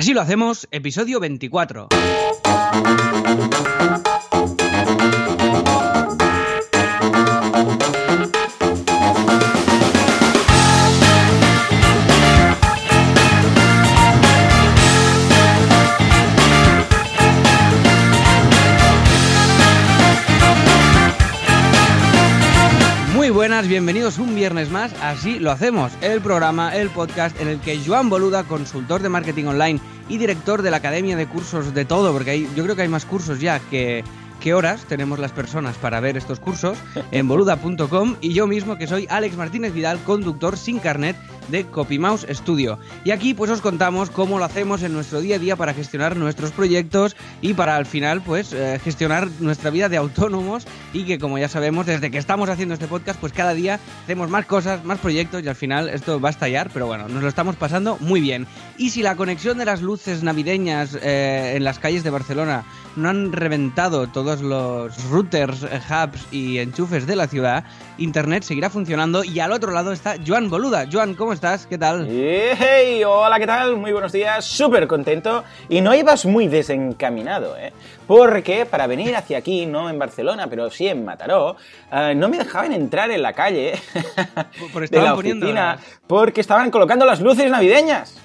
Así lo hacemos, episodio 24. Un viernes más, así lo hacemos, el programa, el podcast en el que Joan Boluda, consultor de marketing online y director de la Academia de Cursos de todo, porque hay, yo creo que hay más cursos ya que, que horas tenemos las personas para ver estos cursos en boluda.com y yo mismo que soy Alex Martínez Vidal, conductor sin carnet de CopyMouse Studio. Y aquí pues os contamos cómo lo hacemos en nuestro día a día para gestionar nuestros proyectos y para al final pues eh, gestionar nuestra vida de autónomos y que como ya sabemos desde que estamos haciendo este podcast pues cada día hacemos más cosas, más proyectos y al final esto va a estallar, pero bueno, nos lo estamos pasando muy bien. Y si la conexión de las luces navideñas eh, en las calles de Barcelona no han reventado todos los routers, eh, hubs y enchufes de la ciudad, Internet seguirá funcionando y al otro lado está Joan Boluda. Joan, ¿cómo estás? ¿Qué tal? Hey, hola, ¿qué tal? Muy buenos días, súper contento. Y no ibas muy desencaminado, ¿eh? Porque para venir hacia aquí, no en Barcelona, pero sí en Mataró, eh, no me dejaban entrar en la calle Por de la oficina las- porque estaban colocando las luces navideñas.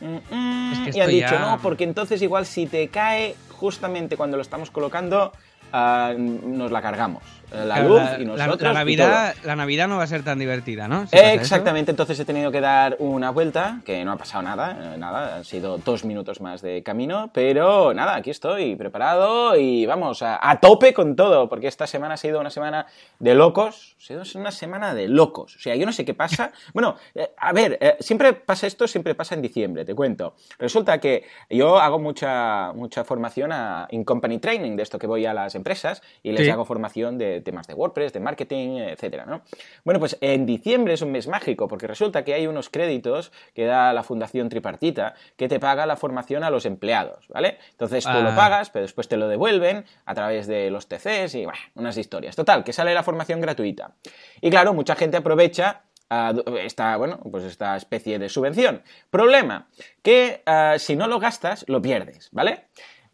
Mm, mm, Es que y han dicho, ya- no, porque entonces igual si te cae justamente cuando lo estamos colocando, ah, nos la cargamos. La Claro, luz la, y la- nosotros. la y Navidad, la Navidad no va a ser tan divertida, ¿no? Si pasa eso. Exactamente, entonces he tenido que dar una vuelta, que no ha pasado nada, eh, nada, han sido dos minutos más de camino, pero nada, aquí estoy preparado y vamos, a, a tope con todo, porque esta semana ha sido una semana de locos, ha sido una semana de locos, o sea, yo no sé qué pasa, bueno, eh, a ver, eh, siempre pasa esto, siempre pasa en diciembre, te cuento, resulta que yo hago mucha, mucha formación a in-company training, de esto que voy a las empresas y les Sí. hago formación de temas de WordPress, de marketing, etcétera, ¿no? Bueno, pues en diciembre es un mes mágico porque resulta que hay unos créditos que da la Fundación Tripartita que te paga la formación a los empleados, ¿vale? Entonces tú Ah. lo pagas, pero después te lo devuelven a través de los TCs y, bueno, unas historias. Total, que sale la formación gratuita. Y claro, mucha gente aprovecha ah, esta, bueno, pues esta especie de subvención. Problema, que ah, si no lo gastas, lo pierdes, ¿vale?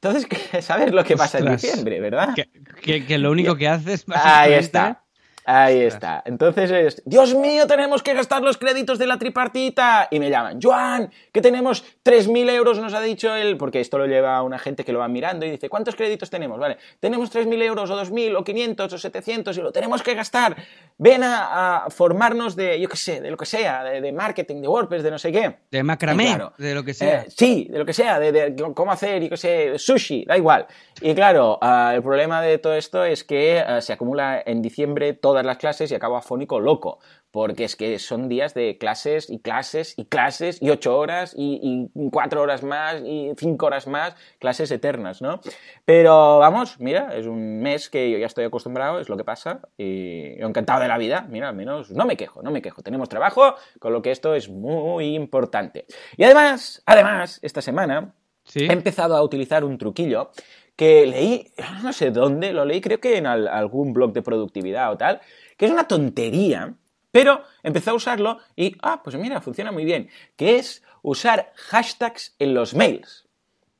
Entonces, sabes lo que pasa en Ostras. diciembre, ¿verdad? Que, que- que lo único que haces... Ahí está. Ahí está. Entonces es, Dios mío, tenemos que gastar los créditos de la tripartita. Y me llaman, Joan, que tenemos 3.000 euros, nos ha dicho él, porque esto lo lleva una gente que lo va mirando y dice, ¿cuántos créditos tenemos? Vale, tenemos 3.000 euros o 2.000 o 500 o 700 y lo tenemos que gastar. Ven a, a formarnos de, yo qué sé, de lo que sea, de, de marketing, de WordPress, de no sé qué. De macramé, claro, de lo que sea. eh, sí, de lo que sea, de, de cómo hacer, y qué sé, sushi, da igual. Y claro, ah, el problema de todo esto es que ah, se acumula en diciembre todas las clases y acabo afónico loco. Porque es que son días de clases y clases y clases y ocho horas y, y cuatro horas más y cinco horas más, clases eternas, ¿no? Pero vamos, mira, es un mes que yo ya estoy acostumbrado, es lo que pasa y yo encantado de la vida, mira, al menos no me quejo, no me quejo. Tenemos trabajo, con lo que esto es muy importante. Y además, además, esta semana Sí. he empezado a utilizar un truquillo que leí, no sé dónde, lo leí creo que en al- algún blog de productividad o tal, que es una tontería, pero empecé a usarlo y, ah, pues mira, funciona muy bien, que es usar hashtags en los mails.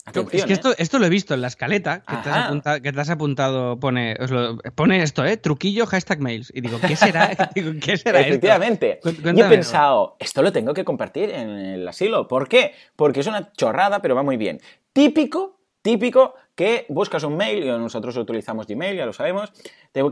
Atención, es que ¿eh? esto, esto lo he visto en la escaleta que te, has Ajá. apunta- que te has apuntado, pone, os lo- pone esto, ¿eh? Truquillo, hashtag mails. Y digo, ¿qué será? Digo, ¿qué será esto? Efectivamente. Y he pensado, esto lo tengo que compartir en el asilo. ¿Por qué? Porque es una chorrada, pero va muy bien. Típico, típico que buscas un mail, y nosotros utilizamos Gmail, ya lo sabemos,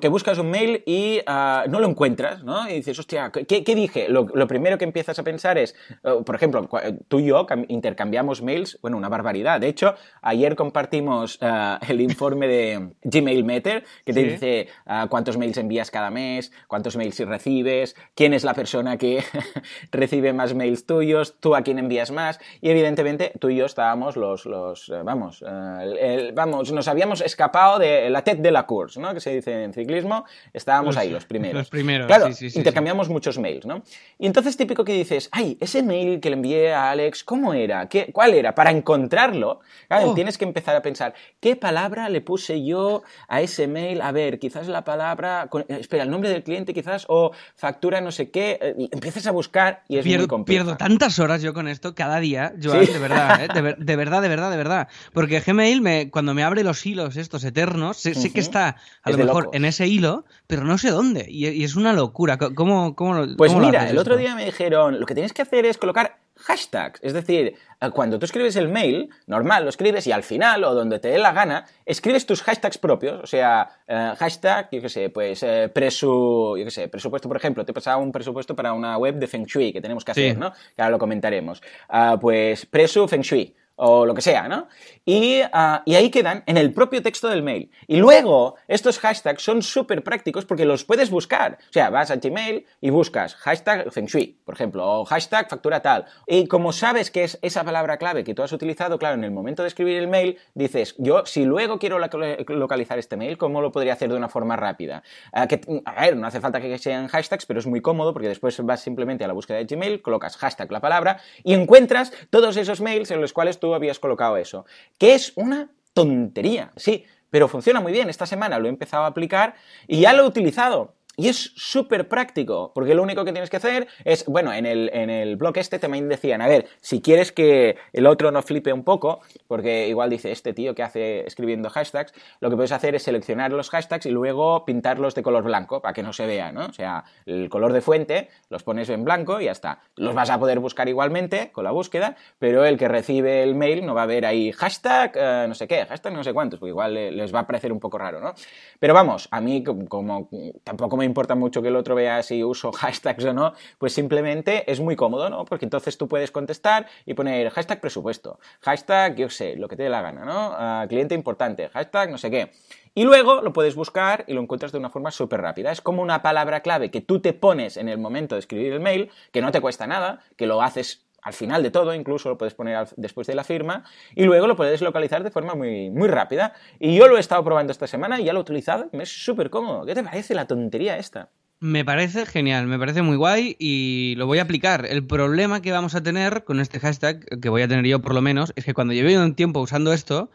que buscas un mail y ah, no lo encuentras, ¿no? Y dices, hostia, ¿qué, qué dije? Lo, lo primero que empiezas a pensar es, eh, por ejemplo, cua- tú y yo cam- intercambiamos mails, bueno, una barbaridad. De hecho, ayer compartimos ah, el informe de Gmail Meter, que te Sí. dice ah, cuántos mails envías cada mes, cuántos mails recibes, quién es la persona que recibe más mails tuyos, tú a quién envías más, y evidentemente tú y yo estábamos los, los eh, vamos, eh, el- el- vamos, nos habíamos escapado de la tête de la course, ¿no? Que se dice en ciclismo, estábamos ahí, los primeros. Los primeros, Claro, sí, sí, sí, intercambiamos muchos mails, ¿no? Y entonces típico que dices, ay, ese mail que le envié a Alex, ¿cómo era? ¿Qué, ¿Cuál era? Para encontrarlo, claro, Oh. tienes que empezar a pensar, ¿qué palabra le puse yo a ese mail? A ver, quizás la palabra, espera, el nombre del cliente quizás, o factura no sé qué, eh, y empiezas a buscar y es muy Pierdo, complejo. pierdo tantas horas yo con esto cada día, Joan, de verdad, ¿eh? de, de verdad, de verdad, de verdad. Porque Gmail, me, cuando me abre los hilos estos eternos, sé, sé que está a Es lo mejor locos. en ese hilo, pero no sé dónde. Y, y es una locura. ¿Cómo, cómo, Pues cómo lo mira, haces el otro esto? día me dijeron, lo que tienes que hacer es colocar hashtags. Es decir, eh, cuando tú escribes el mail, normal, lo escribes y al final, o donde te dé la gana, escribes tus hashtags propios. O sea, eh, hashtag, yo qué sé, pues eh, presu, yo qué sé, presupuesto, por ejemplo, te he pasado un presupuesto para una web de Feng Shui que tenemos que Sí. hacer, ¿no? Que ahora lo comentaremos. Ah, pues presu Feng Shui o lo que sea, ¿no? Y, ah, y ahí quedan en el propio texto del mail. Y luego, estos hashtags son súper prácticos porque los puedes buscar. O sea, vas a Gmail y buscas hashtag Feng Shui, por ejemplo, o hashtag factura tal. Y como sabes que es esa palabra clave que tú has utilizado, claro, en el momento de escribir el mail, dices, yo si luego quiero loca- localizar este mail, ¿cómo lo podría hacer de una forma rápida? Ah, que, a ver, no hace falta que sean hashtags, pero es muy cómodo porque después vas simplemente a la búsqueda de Gmail, colocas hashtag la palabra y encuentras todos esos mails en los cuales tú habías colocado eso. Que es una tontería, sí, pero funciona muy bien. Esta semana lo he empezado a aplicar y ya lo he utilizado. Y es súper práctico, porque lo único que tienes que hacer es, bueno, en el, en el blog este también decían, a ver, si quieres que el otro no flipe un poco, porque igual dice este tío que hace escribiendo hashtags, lo que puedes hacer es seleccionar los hashtags y luego pintarlos de color blanco para que no se vea, ¿no? O sea, el color de fuente los pones en blanco y ya está. Los vas a poder buscar igualmente con la búsqueda, pero el que recibe el mail no va a ver ahí hashtag eh, no sé qué, hashtag no sé cuántos, porque igual le- les va a parecer un poco raro, ¿no? Pero vamos, a mí como tampoco me importa mucho que el otro vea si uso hashtags o no, pues simplemente es muy cómodo, ¿no? Porque entonces tú puedes contestar y poner hashtag presupuesto, hashtag, yo sé, lo que te dé la gana, ¿no? Ah, cliente importante, hashtag no sé qué. Y luego lo puedes buscar y lo encuentras de una forma súper rápida. Es como una palabra clave que tú te pones en el momento de escribir el mail, que no te cuesta nada, que lo haces al final de todo, incluso lo puedes poner después de la firma, y luego lo puedes localizar de forma muy, muy rápida. Y yo lo he estado probando esta semana y ya lo he utilizado me es súper cómodo. ¿Qué te parece la tontería esta? Me parece genial, me parece muy guay y lo voy a aplicar. El problema que vamos a tener con este hashtag, que voy a tener yo por lo menos, es que cuando lleve un tiempo usando esto,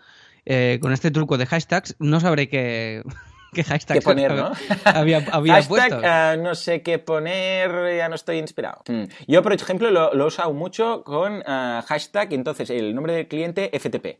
eh, con este truco de hashtags, no sabré qué, qué hashtags ¿Qué poner, no? había, había Hashtag, puesto. ah, no sé qué poner, ya no estoy inspirado. Mm. Yo, por ejemplo, lo, lo he usado mucho con ah, hashtag entonces el nombre del cliente FTP.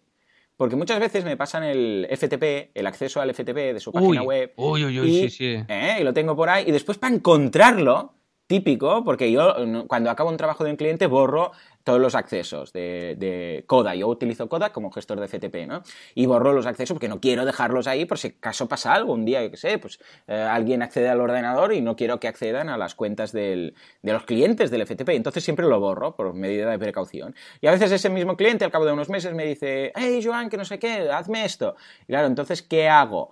Porque muchas veces me pasan el FTP, el acceso al FTP de su página Uy, web. uy, uy, uy, y, sí, sí. ¿eh? y lo tengo por ahí. Y después para encontrarlo, típico, porque yo cuando acabo un trabajo de un cliente borro todos los accesos de, de Coda. Yo utilizo Coda como gestor de FTP, ¿no? Y borro los accesos porque no quiero dejarlos ahí por si acaso pasa algo un día, yo sé, pues eh, alguien accede al ordenador y no quiero que accedan a las cuentas del- de los clientes del FTP. Entonces siempre lo borro por medida de precaución. Y a veces ese mismo cliente al cabo de unos meses me dice, hey Joan, que no sé qué, hazme esto. Y claro, entonces, ¿qué hago?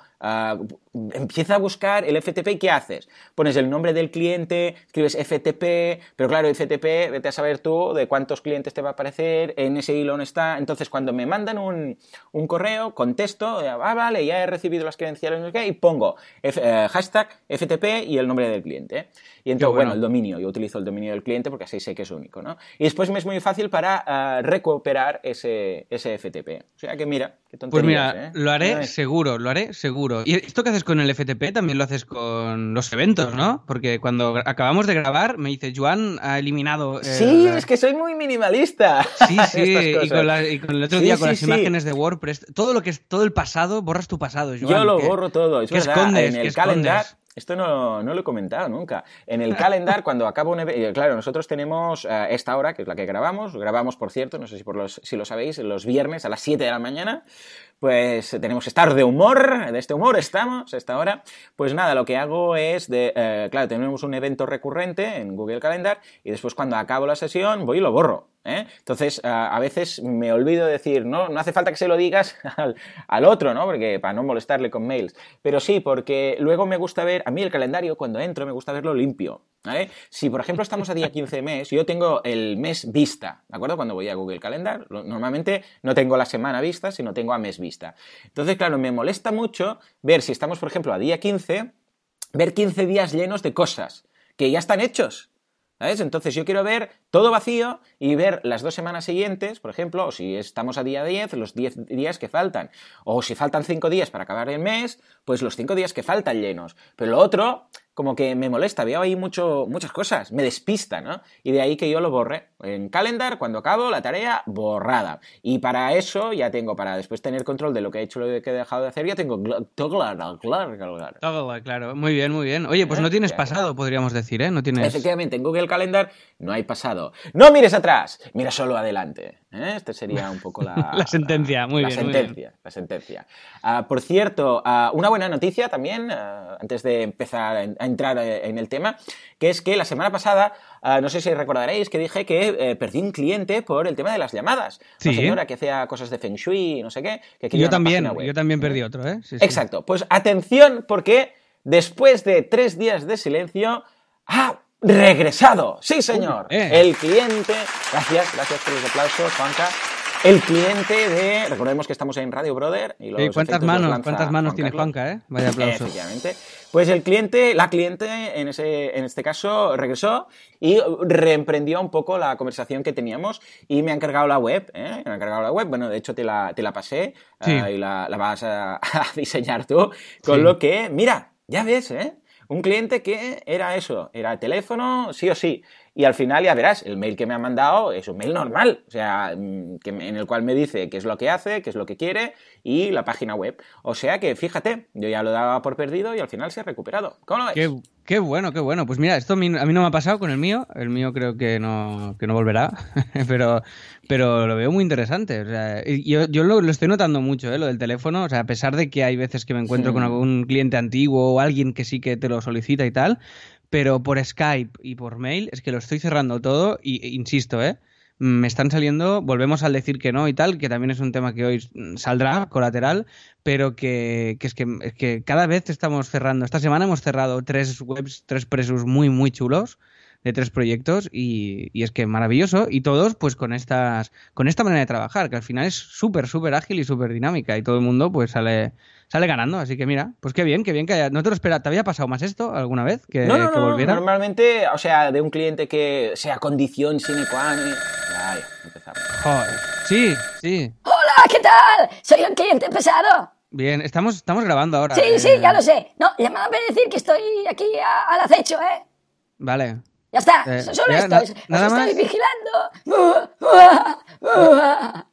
Empieza a buscar el FTP y ¿qué haces? Pones el nombre del cliente, escribes FTP, pero claro, FTP, vete a saber tú de cuántos clientes te va a aparecer, en ese hilo no está. Entonces, cuando me mandan un, un correo, contesto, ah, vale, ya he recibido las credenciales, y pongo F- eh, hashtag FTP y el nombre del cliente. Y entonces, bueno. bueno, el dominio, yo utilizo el dominio del cliente porque así sé que es único, ¿no? Y después me es muy fácil para ah, recuperar ese, ese FTP. O sea que mira, qué Pues mira, ¿eh? lo haré seguro, lo haré seguro. Y esto que haces con el FTP también lo haces con los eventos, ¿no? Porque cuando acabamos de grabar me dice, Joan ha eliminado... eh, Sí, es que soy muy minimalista. Sí, sí, y con, la- y con el otro Sí, día con sí, las sí. imágenes de WordPress, todo lo que es todo el pasado, borras tu pasado, Joan. Yo lo ¿qué- borro todo. Es verdad, escondes? en ¿Qué el calendar. escondes? Esto no, no lo he comentado nunca. En el calendar, cuando acabo un evento. Claro, nosotros tenemos eh, esta hora, que es la que grabamos. Grabamos, por cierto, no sé si, por los, si lo sabéis, los viernes a las 7 de la mañana. Pues tenemos estar de humor, de este humor estamos, a esta hora. Pues nada, lo que hago es de. eh, claro, tenemos un evento recurrente en Google Calendar y después, cuando acabo la sesión, voy y lo borro. ¿eh? Entonces, a veces me olvido de decir, no, no hace falta que se lo digas al, otro, ¿no? Porque para no molestarle con mails. Pero sí, porque luego me gusta ver, a mí el calendario, cuando entro, me gusta verlo limpio. ¿Vale? Si, por ejemplo, estamos a día 15 de mes, yo tengo el mes vista, ¿de acuerdo? Cuando voy a Google Calendar, normalmente no tengo la semana vista, sino tengo a mes vista. Entonces, claro, me molesta mucho ver si estamos, por ejemplo, a día 15, ver 15 días llenos de cosas que ya están hechos. ¿Sabes? Entonces yo quiero ver todo vacío y ver las dos semanas siguientes, por ejemplo, o si estamos a día 10, los 10 días que faltan. O si faltan 5 días para acabar el mes, pues los 5 días que faltan llenos. Pero lo otro, como que me molesta, veo ahí mucho, muchas cosas, me despista, ¿no? Y de ahí que yo lo borre. En calendar, cuando acabo la tarea, borrada. Y para eso ya tengo, para después tener control de lo que he hecho, lo que he dejado de hacer, ya tengo claro, claro, claro. Muy bien, muy bien. Oye, pues no ¿Eh? tienes pasado, podríamos decir, ¿eh? No tienes... Efectivamente, en Google Calendar no hay pasado. No mires atrás, mira solo adelante. ¿Eh? Este sería un poco la... la sentencia, muy la bien. Sentencia, La sentencia, ah, por cierto, ah, una buena noticia también, ah, antes de empezar a entrar eh, en el tema, que es que la semana pasada, ah, no sé si recordaréis, que dije que eh, perdí un cliente por el tema de las llamadas. Sí. Una señora que hacía cosas de Feng Shui, no sé qué. Que yo también, yo también perdí otro, ¿eh? Exacto. Pues atención, porque después de tres días de silencio, ha regresado. Sí, señor. Eh. El cliente. Gracias, gracias por los aplausos, Juanca. El cliente de. Recordemos que estamos en Radio Brother. Y los ¿Cuántas manos, ¿cuántas manos tiene Juanca, eh? Vaya aplauso. Efectivamente. Pues el cliente, la cliente en, ese, en este caso, regresó y reemprendió un poco la conversación que teníamos y me ha encargado la web. ¿eh? Me ha encargado la web. Bueno, de hecho te la, te la pasé eh, y la, vas a, diseñar tú. Con lo que, mira, ya ves, ¿eh? Un cliente que era eso, era teléfono, sí o sí. Y al final ya verás, el mail que me ha mandado es un mail normal, o sea, mm, que, en el cual me dice qué es lo que hace, qué es lo que quiere y la página web. O sea que, fíjate, yo ya lo daba por perdido y al final se ha recuperado. ¿Cómo lo ves? Qué, bueno, qué bueno. Pues mira, esto a mí, no me ha pasado con el mío, el mío creo que no, que no volverá, pero, pero lo veo muy interesante. O sea, yo, yo lo, estoy notando mucho, ¿eh? lo del teléfono, o sea, a pesar de que hay veces que me encuentro con algún cliente antiguo o alguien que sí que te lo solicita y tal, pero por Skype y por mail es que lo estoy cerrando todo y e insisto, ¿eh? me están saliendo, volvemos al decir que no y tal, que también es un tema que hoy saldrá colateral, pero que, que, es, que, que cada vez estamos cerrando. Esta semana hemos cerrado tres webs, tres presos muy, muy chulos de tres proyectos y, y, es que maravilloso y todos pues con estas con esta manera de trabajar que al final es súper súper ágil y súper dinámica y todo el mundo pues sale sale ganando así que mira pues qué bien qué bien que haya, no te lo esperaba te había pasado más esto alguna vez que, no, no, que volviera normalmente o sea de un cliente que sea condición sine qua non Ay, empezamos Joder. sí sí hola qué tal soy el cliente pesado Bien, estamos, estamos grabando ahora. Sí, sí, ya lo sé. No, llamaba para decir que estoy aquí al acecho, ¿eh? Vale. Ya está, eh, solo esto. os estoy vigilando.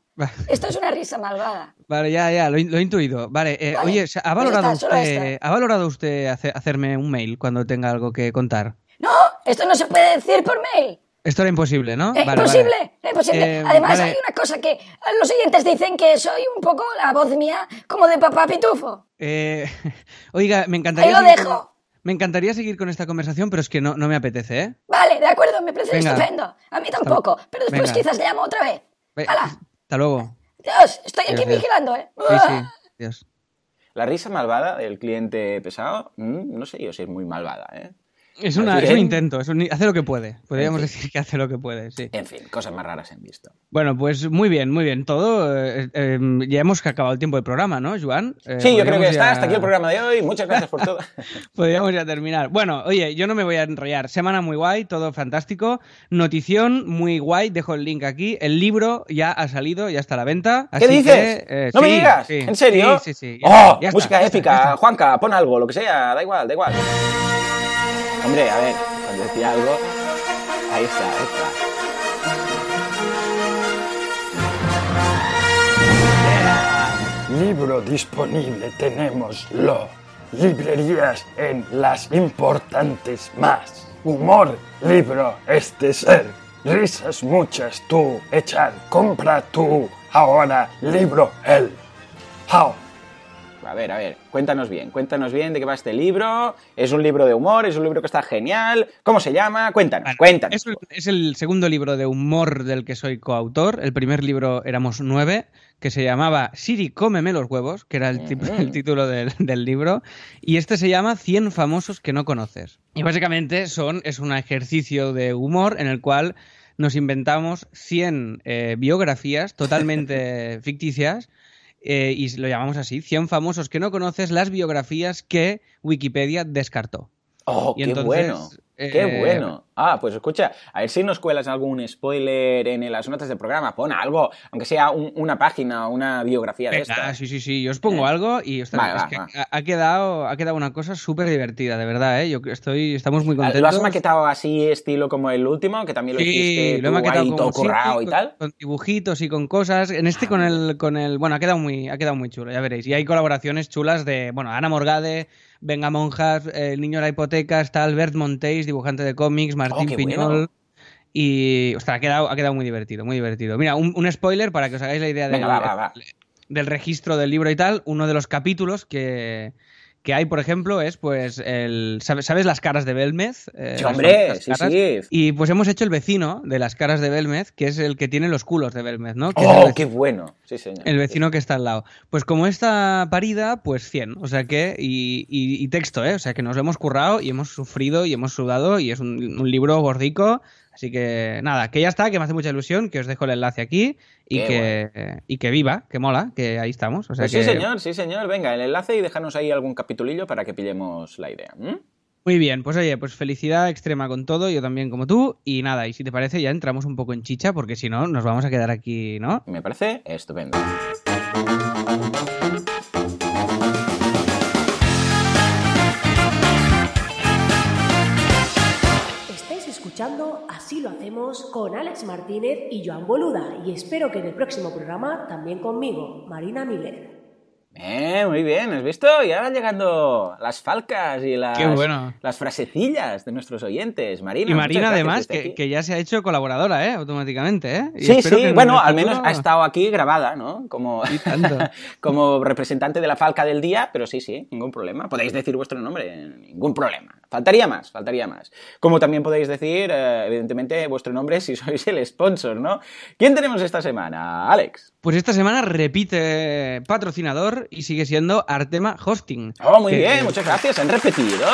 Esto es una risa malvada. Vale, ya, ya, lo, he intuido. Vale, eh, oye, ¿ha valorado, usted, ¿ha valorado usted hacerme un mail cuando tenga algo que contar? No, esto no se puede decir por mail. Esto era imposible, ¿no? Es imposible, es imposible. Eh, Además, hay una cosa que los oyentes dicen que soy un poco la voz mía como de papá pitufo. oiga, me encantaría. Ahí lo dejo. Me encantaría seguir con esta conversación, pero es que no, no me apetece, ¿eh? Vale, de acuerdo, me parece estupendo. A mí tampoco, pero después quizás le llamo otra vez. Hasta luego. Dios, estoy aquí vigilando, ¿eh? Sí, sí, Dios. La risa malvada del cliente pesado, mm, no sé yo si es muy malvada, ¿eh? Es, un intento, hace lo que puede. Podríamos decir que hace lo que puede, sí. En fin, cosas más raras han visto. Bueno, pues muy bien, muy bien. Todo. Eh, eh, ya hemos acabado el tiempo del programa, ¿no, Joan? Eh, sí, yo creo que está hasta aquí el programa de hoy. Muchas gracias por todo. Podríamos ya terminar. Bueno, oye, yo no me voy a enrollar. Semana muy guay, todo fantástico. Notición muy guay, dejo el link aquí. El libro ya ha salido, ya está a la venta. ¿Qué dices? ¿No me digas? ¿En serio? Sí, sí, sí. ¡Oh! música épica. Juanca, pon algo, lo que sea, da igual, da igual. Hombre, a ver, cuando decía algo. Ahí está, ahí está. Libro disponible tenemos lo. Librerías en las importantes más. Humor, libro, este ser. Risas muchas tú, echar, compra tú. Ahora, libro, el. How. A ver, a ver, cuéntanos bien, cuéntanos bien de qué va este libro. ¿Es un libro de humor? ¿Es un libro que está genial? ¿Cómo se llama? Cuéntanos, cuéntanos. Es, es, el segundo libro de humor del que soy coautor. El primer libro éramos nueve, que se llamaba Siri, cómeme los huevos, que era el, el título del, del, libro. Y este se llama 100 famosos que no conoces. Y básicamente son, es un ejercicio de humor en el cual nos inventamos 100 eh, biografías totalmente ficticias eh, y lo llamamos así, 100 famosos que no conoces, las biografías que Wikipedia descartó. ¡Oh, Y qué entonces, bueno! ¡Qué eh, bueno! Ah, pues escucha, a ver si nos cuelas algún spoiler en las notas del programa. Pon algo, aunque sea un- una página o una biografía de Venga, estas. sí, sí, sí. Yo os pongo Eh. algo y ostras, Vale, es va, que va. Ha, quedado, ha quedado una cosa súper divertida, de verdad, ¿eh? Yo estoy, estamos muy Ah, contentos. ¿Lo has maquetado así, estilo como el último? Que también lo hiciste Sí, lo he maquetado ahí todo sí, y con- tal. con dibujitos y con cosas. En este Ah, con el, con el, bueno, ha quedado muy, ha quedado muy chulo, ya veréis. Y hay colaboraciones chulas de, bueno, Ana Morgade, Venga Monjas, eh, El niño de la hipoteca, está Albert Montéis, dibujante de cómics, Martín Oh, Piñol. bueno. Y, ostras, ha quedado, ha quedado muy divertido, muy divertido. Mira, un, un spoiler para que os hagáis la idea del, Venga, va, va, va. del registro del libro y tal. Uno de los capítulos que, que hay, por ejemplo, es pues el. ¿Sabes, sabes las caras de Belmez? Eh, Sí, hombre, sí, sí. Y pues hemos hecho el vecino de las caras de Belmez, que es el que tiene los culos de Belmez, ¿no? Que ¡Oh, qué bueno! Sí, señor. el vecino que está al lado. Pues como esta parida, pues 100. O sea que. Y, y- y texto, ¿eh? O sea que nos lo hemos currado y hemos sufrido y hemos sudado y es un, un libro gordico. Así que nada, que ya está, que me hace mucha ilusión, que os dejo el enlace aquí y, Qué que, y que viva, que mola, que ahí estamos. O sea Pues que, sí, señor, sí, señor. Venga, el enlace y déjanos ahí algún capitulillo para que pillemos la idea. Muy bien, pues oye, pues felicidad extrema con todo, yo también como tú. Y nada, y si te parece, ya entramos un poco en chicha, porque si no, nos vamos a quedar aquí, ¿no? Me parece estupendo. Escuchando Así lo hacemos con Alex Martínez y Joan Boluda y espero que en el próximo programa también conmigo, Marina Miller. Eh, muy bien, ¿has visto? Ya van llegando las falcas y las, Qué bueno. las frasecillas de nuestros oyentes. Marina, Y Marina, además, que, ya se ha hecho colaboradora, ¿eh? Automáticamente, ¿eh? Y Sí, que sí, en bueno, al menos ha estado aquí grabada, ¿no? Como representante de la falca del día, pero sí, sí, ningún problema. Podéis decir vuestro nombre, ningún problema. Faltaría más, faltaría más. Como también podéis decir, eh, evidentemente, vuestro nombre si sois el sponsor, ¿no? ¿Quién tenemos esta semana? Alex. Pues esta semana repite patrocinador y sigue siendo Artema Hosting. Oh, muy Que- bien, muchas gracias. Han repetido.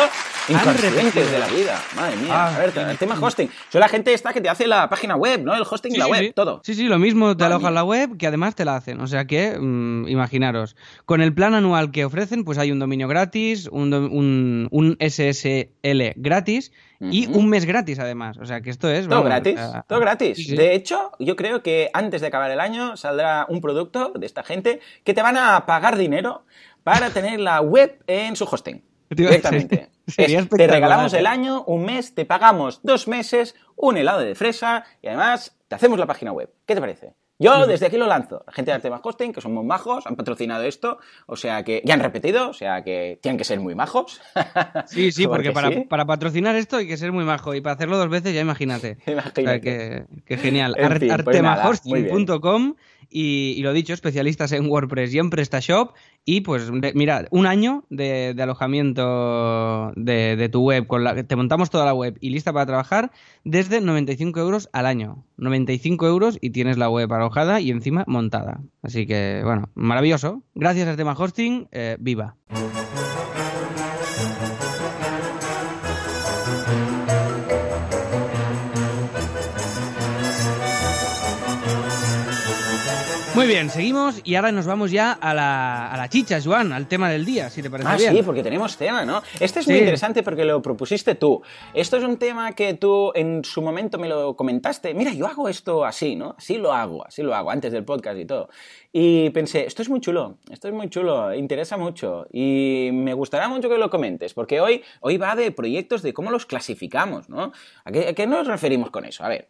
Inconscientes de la vida. Madre mía. Ah, a ver, el tema hosting. Son la gente esta que te hace la página web, ¿no? El hosting, Sí, la sí, web, sí. todo. Sí, sí, lo mismo te alojan la web que además te la hacen. O sea que, mm, imaginaros, con el plan anual que ofrecen, pues hay un dominio gratis, un, do- un, un SSL gratis y un mes gratis además. O sea que esto es... Todo vamos, gratis, todo gratis. De hecho, yo creo que antes de acabar el año saldrá un producto de esta gente que te van a pagar dinero para tener la web en su hosting. Directamente. sería Es, te regalamos ¿eh? el año, un mes, te pagamos dos meses, un helado de fresa y además te hacemos la página web. ¿Qué te parece? Yo desde aquí lo lanzo. La gente de Hosting, que son muy majos, han patrocinado esto, o sea que ya han repetido, o sea que tienen que ser muy majos. Sí, sí, porque, para, sí. para patrocinar esto hay que ser muy majo y para hacerlo dos veces ya imagínate. Imagínate. O sea, que, que genial. En Ar- pues artemahosting.com y, lo dicho, especialistas en WordPress y en PrestaShop y pues mira, un año de, alojamiento de, de tu web, con la, te montamos toda la web y lista para trabajar desde 95 euros al año. 95 euros y tienes la web alojada y encima montada. Así que bueno, maravilloso. Gracias Artema Hosting, eh, viva. Bien, seguimos y ahora nos vamos ya a la, a la chicha, Joan, al tema del día, si te parece Ah, bien. sí, porque tenemos tema, ¿no? Este es muy interesante porque lo propusiste tú. Esto es un tema que tú en su momento me lo comentaste. Mira, yo hago esto así, ¿no? Así lo hago, así lo hago, antes del podcast y todo. Y pensé, esto es muy chulo, esto es muy chulo, interesa mucho y me gustará mucho que lo comentes, porque hoy, hoy va de proyectos de cómo los clasificamos, ¿no? ¿A qué, a qué nos referimos con eso? A ver.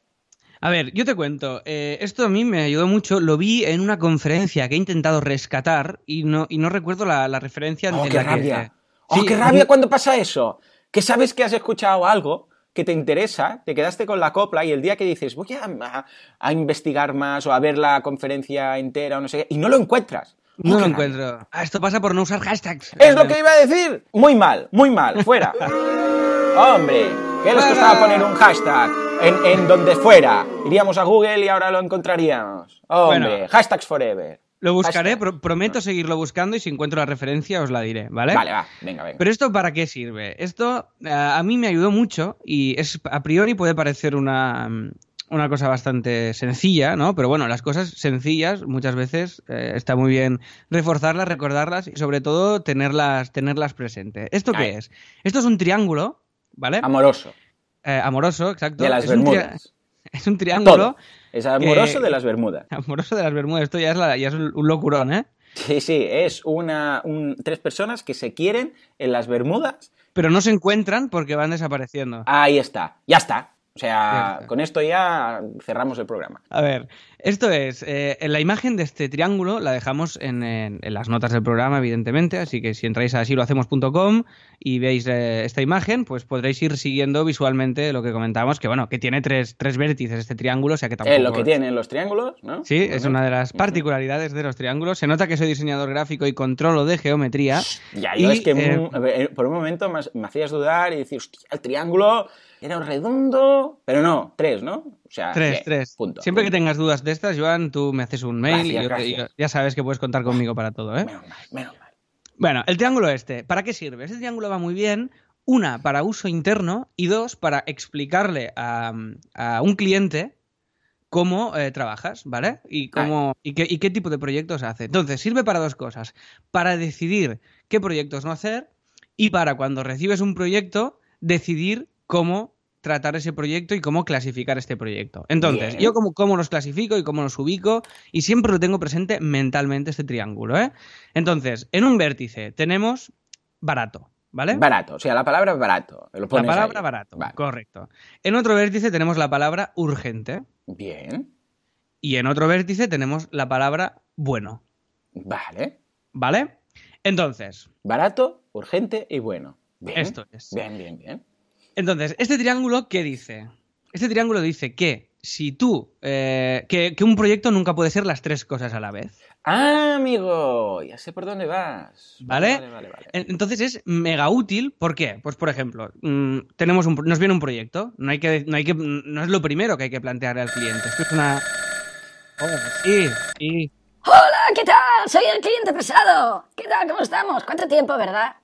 A ver, yo te cuento, eh, esto a mí me ayudó mucho, lo vi en una conferencia que he intentado rescatar y no, y no recuerdo la, la referencia ¡Oh, en qué la que- rabia! ¡Oh, Sí, qué rabia cuando pasa eso! Que sabes que has escuchado algo que te interesa, te quedaste con la copla y el día que dices voy a, a- a investigar más o a ver la conferencia entera o no sé qué, y no lo encuentras. No lo encuentro. Ah, esto pasa por no usar hashtags. Es lo que iba a decir. Muy mal, muy mal. Fuera. Hombre, ¿qué les costaba poner un hashtag en, en donde fuera? Iríamos a Google y ahora lo encontraríamos. Hombre, Bueno. hashtags forever. Lo buscaré, pro- prometo seguirlo buscando y si encuentro la referencia os la diré, ¿vale? Vale, va, venga, venga. Pero esto para qué sirve? Esto eh, a mí me ayudó mucho y es a priori puede parecer una, mm, una cosa bastante sencilla, ¿no? Pero bueno, las cosas sencillas muchas veces eh, está muy bien reforzarlas, recordarlas y sobre todo tenerlas, tenerlas presente. ¿Esto qué es? Esto es un triángulo, ¿vale? Amoroso. Eh, amoroso, exacto. De las es un, Bermudas. es un triángulo Todo. Es amoroso que- de las Bermudas. amoroso de las Bermudas. Esto ya es, la- ya es un un locurón, ¿eh? Sí, sí, es una, un- tres personas que se quieren en las Bermudas. Pero no se encuentran porque van desapareciendo. Ahí está, ya está. O sea, con esto ya cerramos el programa. A ver, esto es, eh, en la imagen de este triángulo la dejamos en, en- en las notas del programa, evidentemente, así que si entráis a asilohacemos.com y veis eh, esta imagen, pues podréis ir siguiendo visualmente lo que comentábamos, que bueno, que tiene tres, tres vértices este triángulo, o sea que tampoco... Es lo que tienen los triángulos, ¿no? Sí, es una de las particularidades de los triángulos. Se nota que soy diseñador gráfico y controlo de geometría. Ya, yo Y, es que eh, un- eh, por un momento me, me hacías dudar y decir, hostia, el triángulo era redondo, pero no, tres, ¿no? O sea, Tres, bien, tres. Punto. Siempre que tengas dudas de estas, Joan, tú me haces un mail y yo te- ya sabes que puedes contar conmigo para todo, ¿eh? Menos mal, menos mal. Bueno, el triángulo este, ¿para qué sirve? Este triángulo va muy bien, una, para uso interno y dos, para explicarle a, a un cliente cómo eh, trabajas, ¿vale? Y, cómo, y, qué, y qué tipo de proyectos hace. Entonces, sirve para dos cosas. Para decidir qué proyectos no hacer y para cuando recibes un proyecto, decidir cómo tratar ese proyecto y cómo clasificar este proyecto. Entonces, Bien. yo cómo, cómo los clasifico y cómo los ubico y siempre lo tengo presente mentalmente este triángulo, ¿eh? Entonces, en un vértice tenemos barato, ¿vale? Barato, o sea, la palabra barato. Lo la palabra ahí. barato, Vale. correcto. En otro vértice tenemos la palabra urgente Bien, y en otro vértice tenemos la palabra bueno, vale. ¿vale? Entonces, Barato, urgente y bueno. Bien. Esto es. Bien, bien, bien. Entonces, este triángulo, ¿qué dice? Este triángulo dice que si tú, eh, que, que un proyecto nunca puede ser las tres cosas a la vez, Ah, amigo, ya sé por dónde vas. ¿vale? Vale, vale, vale. En- Entonces es mega útil, ¿por qué? Pues por ejemplo, mm, tenemos un, nos viene un proyecto, no hay que, no hay que, no es lo primero que hay que plantearle al cliente. Esto es una, oh, sí, sí, Hola, ¿qué tal? Soy el cliente pesado. ¿Qué tal? ¿Cómo estamos? ¿Cuánto tiempo, verdad?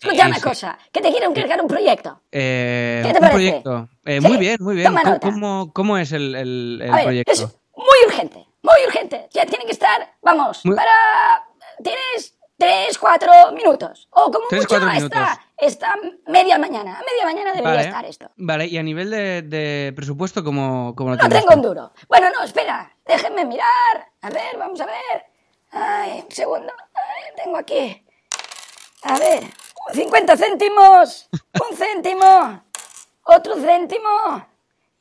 Escucha Sí, una sí. cosa, que te quiero encargar un proyecto. Eh, ¿Qué te parece? proyecto. Eh, Sí, muy bien, muy bien. toma ¿Cómo, cómo, es el, el- el A ver, proyecto? es muy urgente, muy urgente. Ya tiene que estar, vamos, Muy- para... Tienes tres, cuatro minutos. O como Tres, mucho esta, esta media mañana. A media mañana debería Vale, estar esto. vale, y a nivel de, de presupuesto, ¿cómo, cómo lo No tengo un duro. Bueno, no, espera. Déjenme mirar. A ver, vamos a ver. Ay, un segundo. Ay, tengo aquí. A ver. 50 céntimos. Un céntimo. Otro céntimo.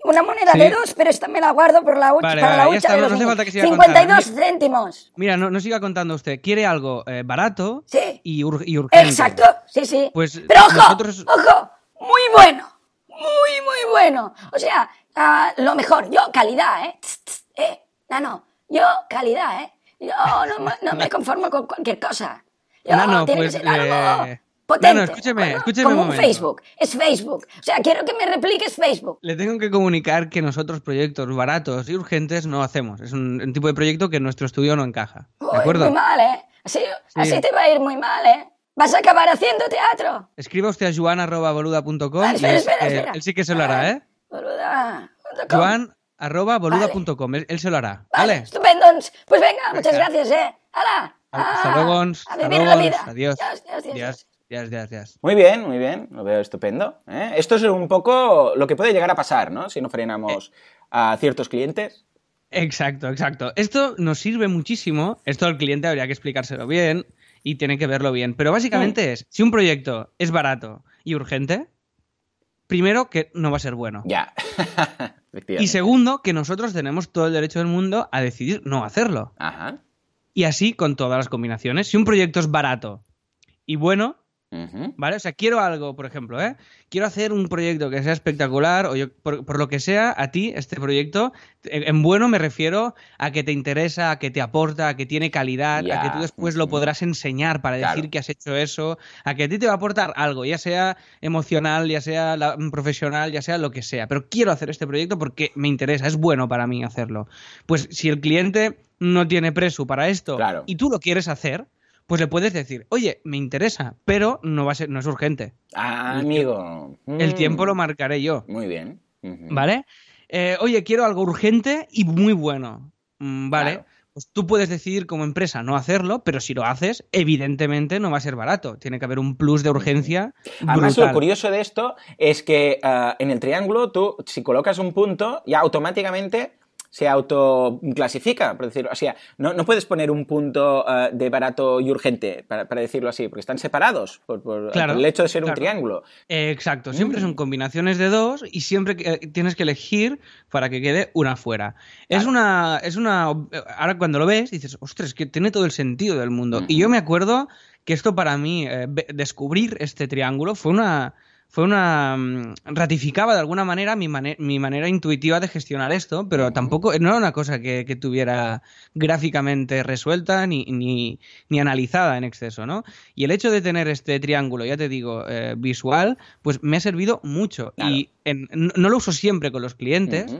Una moneda Sí. de dos, pero esta me la guardo por la hucha, Vale, para vale, la hucha de no- los no hace falta que siga 52 contando. céntimos. Mira, no, no siga contando usted. Quiere algo eh, barato Sí. y, ur- y urgente. Exacto, sí, sí. Pues Pero ojo, nosotros- ojo, muy bueno, muy, muy bueno. O sea, ah, lo mejor, yo calidad, ¿eh? Tss, tss, eh, no, no, yo calidad, ¿eh? Yo no, me- no me conformo con cualquier cosa. Yo, Nano, tiene pues, que ser algo eh, potente. Nano, escúcheme, Bueno, escúcheme Como un. Facebook, es Facebook. O sea, quiero que me repliques Facebook. Le tengo que comunicar que nosotros proyectos baratos y urgentes no hacemos. Es un, un tipo de proyecto que en nuestro estudio no encaja. Uy, ¿De acuerdo? muy mal, ¿eh? Así, así te va a ir muy mal, ¿eh? Vas a acabar haciendo teatro. Escriba usted a joan.boluda.com Ah, espera, él, espera, espera. él sí que se lo hará, ¿eh? Boluda.com. joan.boluda.com. Él, él se lo hará. Vale, ¿Vale? estupendo. Pues venga, muchas gracias, ¿eh? ¡Hala! Hasta Ah, luego. A vivir la vida. Adiós. Adiós, adiós, adiós. Adiós, adiós, adiós. Muy bien, muy bien, lo veo estupendo. ¿eh? Esto es un poco lo que puede llegar a pasar, ¿no? Si no frenamos a ciertos clientes. Exacto, exacto. Esto nos sirve muchísimo. Esto al cliente habría que explicárselo bien y tiene que verlo bien. Pero básicamente es, si un proyecto es barato y urgente, primero que no va a ser bueno. Ya. Y segundo, que nosotros tenemos todo el derecho del mundo a decidir no hacerlo. Ajá. Y así con todas las combinaciones. Si un proyecto es barato y bueno, ¿Vale? O sea, quiero algo, por ejemplo, ¿eh? Quiero hacer un proyecto que sea espectacular, o yo, por, por lo que sea, a ti, este proyecto, en, en bueno me refiero a que te interesa, a que te aporta, a que tiene calidad, a que tú después lo podrás enseñar para Claro. decir que has hecho eso, a que a ti te va a aportar algo, ya sea emocional, ya sea la- profesional, ya sea lo que sea. Pero quiero hacer este proyecto porque me interesa, es bueno para mí hacerlo. Pues si el cliente no tiene preso para esto Claro. y tú lo quieres hacer, pues le puedes decir, oye, me interesa, pero no va a ser, no es urgente. Ah, amigo. El Mm. tiempo lo marcaré yo, Muy bien. ¿vale? Eh, oye, quiero algo urgente y muy bueno. Mm, vale. Claro. Pues tú puedes decidir como empresa no hacerlo, pero si lo haces, evidentemente no va a ser barato. Tiene que haber un plus de urgencia. Además, lo curioso de esto es que ah, en el triángulo tú, si colocas un punto, ya automáticamente se autoclasifica, por decirlo. Sea, no, no puedes poner un punto ah, de barato y urgente, para, para decirlo así, porque están separados por, por- Claro, por el hecho de ser un triángulo. Eh, exacto, siempre Mm. son combinaciones de dos y siempre que- eh, tienes que elegir para que quede una fuera. Es una, es una, ahora cuando lo ves dices, ostras, que tiene todo el sentido del mundo. Y yo me acuerdo que esto para mí, eh, descubrir este triángulo fue una, fue una, mm, ratificaba de alguna manera mi, mi manera intuitiva de gestionar esto, pero tampoco, no era una cosa que, que tuviera gráficamente resuelta ni, ni, ni analizada en exceso, ¿no? Y el hecho de tener este triángulo, ya te digo, eh, visual, pues me ha servido mucho. Claro. Y en- no, no lo uso siempre con los clientes,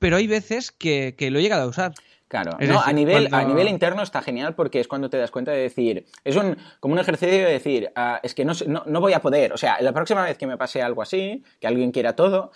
pero hay veces que, que lo he llegado a usar. Claro, no, a, nivel, a nivel interno está genial porque es cuando te das cuenta de decir, es un, como un ejercicio de decir, ah, es que no, no, no voy a poder, o sea, la próxima vez que me pase algo así, que alguien quiera todo,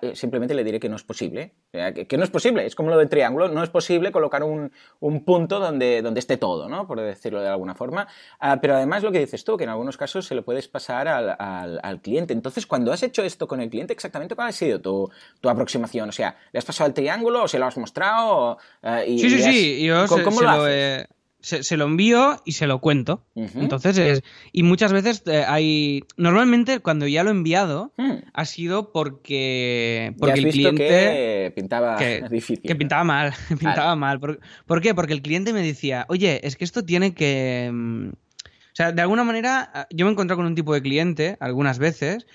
eh, simplemente le diré que no es posible, que, que no es posible, es como lo del triángulo, no es posible colocar un, un punto donde, donde esté todo, ¿no? Por decirlo de alguna forma, Ah, pero además lo que dices tú, que en algunos casos se lo puedes pasar al, al- al cliente, entonces cuando has hecho esto con el cliente, exactamente cuál ha sido tu, tu aproximación, o sea, ¿le has pasado el triángulo o se lo has mostrado? O, ah, y- Sí, sí, y has- sí. Yo ¿Cómo, se, cómo se lo lo, haces? Se- se lo envío y se lo cuento. Entonces es. Y muchas veces eh, hay. Normalmente, cuando ya lo he enviado, Hmm. ha sido porque. Porque has el visto cliente. que pintaba que, difícil. que pintaba mal, pintaba mal. ¿Por, por qué? Porque el cliente me decía, oye, es que esto tiene que... mm, O sea, de alguna manera, ah, yo me he encontrado con un tipo de cliente, algunas veces,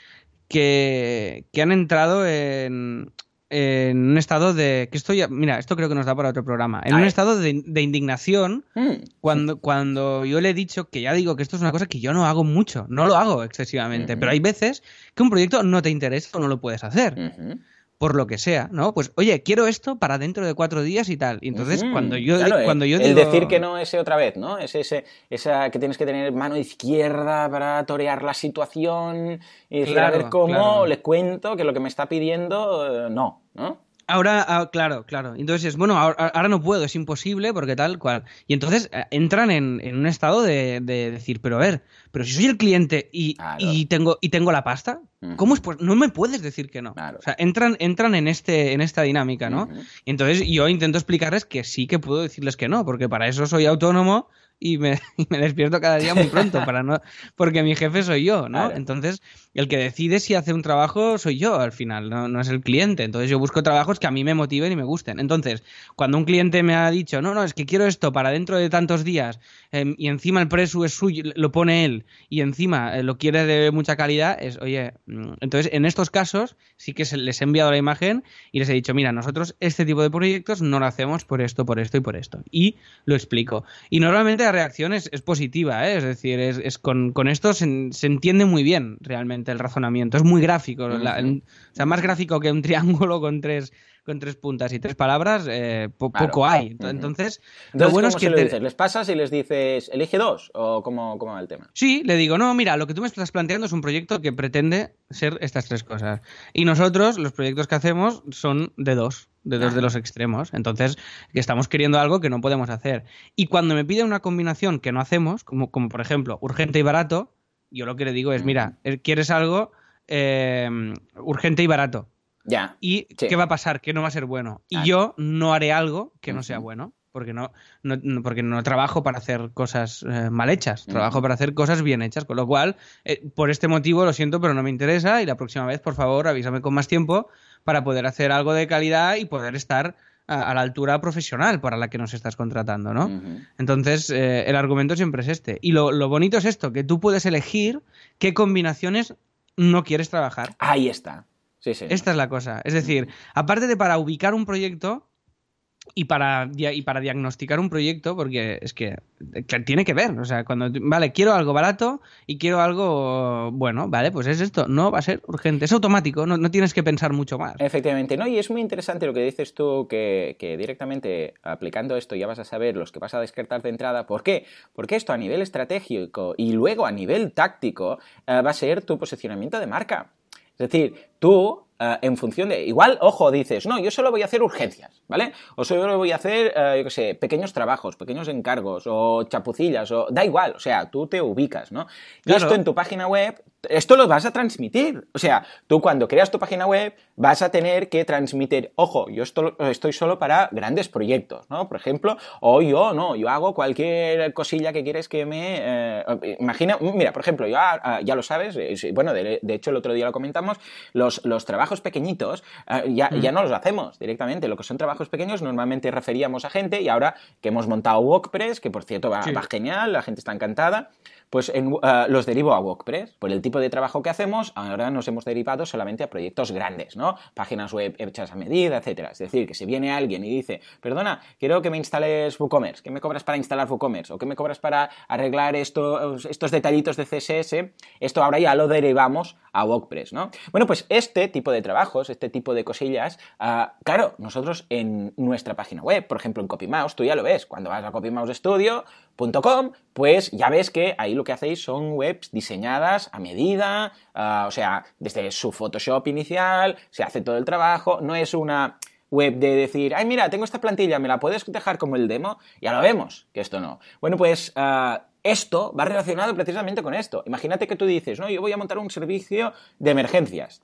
que, que han entrado en, en un estado de... que esto ya, Mira, esto creo que nos da para otro programa. En A un ver. estado de, de indignación Hmm. cuando, cuando yo le he dicho que ya digo que esto es una cosa que yo no hago mucho, no lo hago excesivamente, Ujú. pero hay veces que un proyecto no te interesa o no lo puedes hacer Ujú. por lo que sea, ¿no? Pues, oye, quiero esto para dentro de cuatro días y tal. Y entonces, cuando yo, Claro, cuando yo el digo... decir que no ese otra vez, ¿no? Es ese, esa que tienes que tener mano izquierda para torear la situación y a Claro, ver cómo claro. le cuento que lo que me está pidiendo, eh, no, ¿no? Ahora, ah, claro, claro. Entonces, es, bueno, ahora, ahora no puedo, es imposible porque tal cual. Y entonces eh, entran en, en un estado de, de decir, pero a ver, pero si soy el cliente y, Claro. y tengo, y tengo la pasta. ¿cómo es? Pues no me puedes decir que no. Claro. O sea, entran, entran en, este, en esta dinámica, ¿no? Y entonces yo intento explicarles que sí que puedo decirles que no, porque para eso soy autónomo y me, y me despierto cada día muy pronto, para no, porque mi jefe soy yo, ¿no? Claro. Entonces, el que decide si hace un trabajo soy yo al final, no, no es el cliente. Entonces yo busco trabajos que a mí me motiven y me gusten. Entonces, cuando un cliente me ha dicho, no, no, es que quiero esto para dentro de tantos días em, y encima el precio es suyo, lo pone él y encima eh, lo quiere de mucha calidad, es, oye, mm, entonces en estos casos sí que se les he enviado la imagen y les he dicho, mira, nosotros este tipo de proyectos no lo hacemos por esto, por esto y por esto. Y lo explico. Y normalmente la reacción es, es positiva, ¿eh? es decir, es, es con, con esto se, se entiende muy bien realmente el razonamiento. Es muy gráfico, la- o sea, más gráfico que un triángulo con tres con tres puntas y tres palabras, eh, po- Claro. poco hay. Ujú. Entonces, lo Entonces, bueno ¿cómo es que se lo te- dices? ¿Les pasas y les dices, elige dos? ¿O cómo, cómo va el tema? Sí, le digo, no, mira, lo que tú me estás planteando es un proyecto que pretende ser estas tres cosas. Y nosotros, los proyectos que hacemos son de dos, de dos de los extremos. Entonces, que estamos queriendo algo que no podemos hacer. Y cuando me piden una combinación que no hacemos, como, como por ejemplo urgente y barato, yo lo que le digo es, mira, eh, ¿quieres algo eh, urgente y barato? Ya. ¿Y Sí. qué va a pasar? Que no va a ser bueno. Y yo no haré algo que no sea bueno. Porque no, no- porque no trabajo para hacer cosas eh, mal hechas, trabajo para hacer cosas bien hechas. Con lo cual, eh, por este motivo lo siento, pero no me interesa. Y la próxima vez, por favor, avísame con más tiempo para poder hacer algo de calidad y poder estar a, a la altura profesional para la que nos estás contratando, ¿no? Entonces, eh, el argumento siempre es este. Y lo, lo bonito es esto, que tú puedes elegir qué combinaciones no quieres trabajar. Ahí está. Sí, sí. Esta es la cosa. Es decir, aparte de para ubicar un proyecto y para, y para diagnosticar un proyecto, porque es que, que tiene que ver. O sea, cuando, vale, quiero algo barato y quiero algo bueno, vale, pues es esto. No va a ser urgente, es automático, no, no tienes que pensar mucho más. Efectivamente, ¿no? Y es muy interesante lo que dices tú, que, que directamente aplicando esto ya vas a saber los que vas a descartar de entrada. ¿Por qué? Porque esto a nivel estratégico y luego a nivel táctico eh, va a ser tu posicionamiento de marca. Es decir, tú, eh, en función de. Igual, ojo, dices, no, yo solo voy a hacer urgencias, ¿vale? O solo voy a hacer, eh, yo qué sé, pequeños trabajos, pequeños encargos, o chapucillas, o. Da igual, o sea, tú te ubicas, ¿no? Y Claro. esto en tu página web, esto lo vas a transmitir. O sea, tú cuando creas tu página web vas a tener que transmitir, ojo, yo esto, estoy solo para grandes proyectos, ¿no? Por ejemplo, o yo no, yo hago cualquier cosilla que quieres que me... eh, imagina, mira, por ejemplo, yo, ah, ya lo sabes, bueno, de, de hecho el otro día lo comentamos, los, los trabajos pequeñitos eh, ya, ya no los hacemos directamente. Lo que son trabajos pequeños normalmente referíamos a gente y ahora que hemos montado WordPress, que por cierto va, Sí. va genial, la gente está encantada, pues en, eh, los derivo a WordPress. Por el tipo de trabajo que hacemos, ahora nos hemos derivado solamente a proyectos grandes, ¿no? Páginas web hechas a medida, etcétera. Es decir, que si viene alguien y dice, perdona, quiero que me instales WooCommerce, ¿qué me cobras para instalar WooCommerce? ¿O qué me cobras para arreglar estos, estos detallitos de CSS? Esto ahora ya lo derivamos a WordPress, ¿no? Bueno, pues este tipo de trabajos, este tipo de cosillas, ah, claro, nosotros en nuestra página web, por ejemplo en CopyMouse, tú ya lo ves, cuando vas a copymousestudio.com, pues ya ves que ahí lo que hacéis son webs diseñadas a medida, ah, o sea, desde su Photoshop inicial, se hace todo el trabajo, no es una web de decir, ay, mira, tengo esta plantilla, ¿me la puedes dejar como el demo? Ya lo vemos, que esto no. Bueno, pues ah, esto va relacionado precisamente con esto. Imagínate que tú dices, no, yo voy a montar un servicio de emergencias.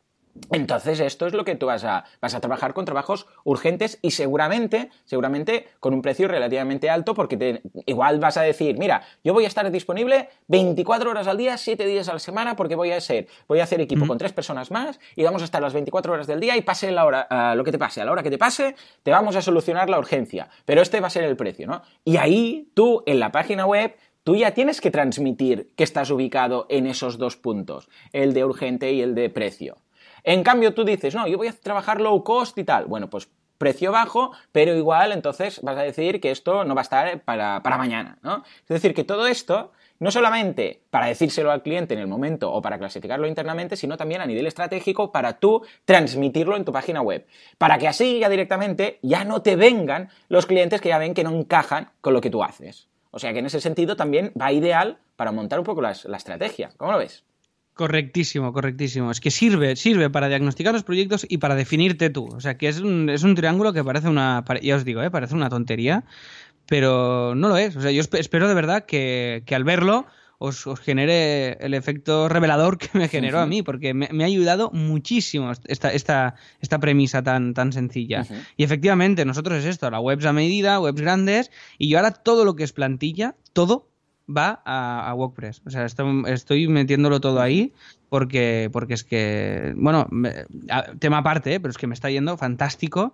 Entonces, esto es lo que tú vas a, vas a trabajar con trabajos urgentes y seguramente, seguramente con un precio relativamente alto, porque te- igual vas a decir, mira, yo voy a estar disponible 24 horas al día, 7 días a la semana, porque voy a ser, voy a hacer equipo con tres personas más y vamos a estar las 24 horas del día y pase la hora, ah, lo que te pase, a la hora que te pase, te vamos a solucionar la urgencia. Pero este va a ser el precio, ¿no? Y ahí tú, en la página web, Tú ya tienes que transmitir que estás ubicado en esos dos puntos, el de urgente y el de precio. En cambio, tú dices, no, yo voy a trabajar low cost y tal. Bueno, pues precio bajo, pero igual entonces vas a decir que esto no va a estar para, para mañana, ¿no? Es decir, que todo esto, no solamente para decírselo al cliente en el momento o para clasificarlo internamente, sino también a nivel estratégico para tú transmitirlo en tu página web. Para que así ya directamente ya no te vengan los clientes que ya ven que no encajan con lo que tú haces. O sea que en ese sentido también va ideal para montar un poco la estrategia. ¿Cómo lo ves? Correctísimo, correctísimo. Es que sirve, sirve para diagnosticar los proyectos y para definirte tú. O sea, que es un, es un triángulo que parece una, ya os digo, ¿eh? parece una tontería, pero no lo es. O sea, yo espe- espero de verdad que, que al verlo os, os genere el efecto revelador que me generó a mí, porque me, me ha ayudado muchísimo esta, esta, esta premisa tan, tan sencilla. Y efectivamente, nosotros es esto, la webs a medida, webs grandes, y yo ahora todo lo que es plantilla, todo va a, a WordPress. O sea, esto- estoy metiéndolo todo ahí porque, porque es que, bueno, me- a- tema aparte, ¿eh? pero es que me está yendo fantástico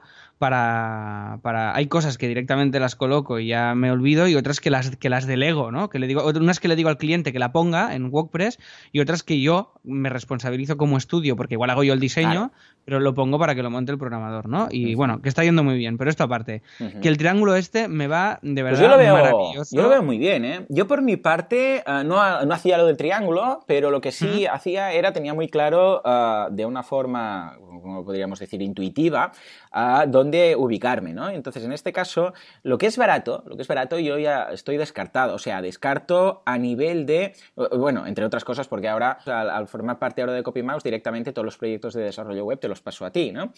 para, para... Hay cosas que directamente las coloco y ya me olvido y otras que las, que las delego, ¿no? Que le digo, unas que le digo al cliente que la ponga en WordPress y otras que yo me responsabilizo como estudio porque igual hago yo el diseño, Claro. pero lo pongo para que lo monte el programador, ¿no? Y bueno, que está yendo muy bien, pero esto aparte, que el triángulo este me va de verdad Pues yo lo veo, maravilloso. yo lo veo muy bien, ¿eh? Yo por mi parte eh, no, no hacía lo del triángulo, pero lo que sí hacía era, tenía muy claro eh, de una forma, como podríamos decir, intuitiva, dónde ubicarme, ¿no? Entonces, en este caso, lo que es barato, lo que es barato yo ya estoy descartado, o sea, descarto a nivel de, bueno, entre otras cosas, porque ahora, al, formar parte ahora de CopyMouse, directamente todos los proyectos de desarrollo web te los paso a ti, ¿no?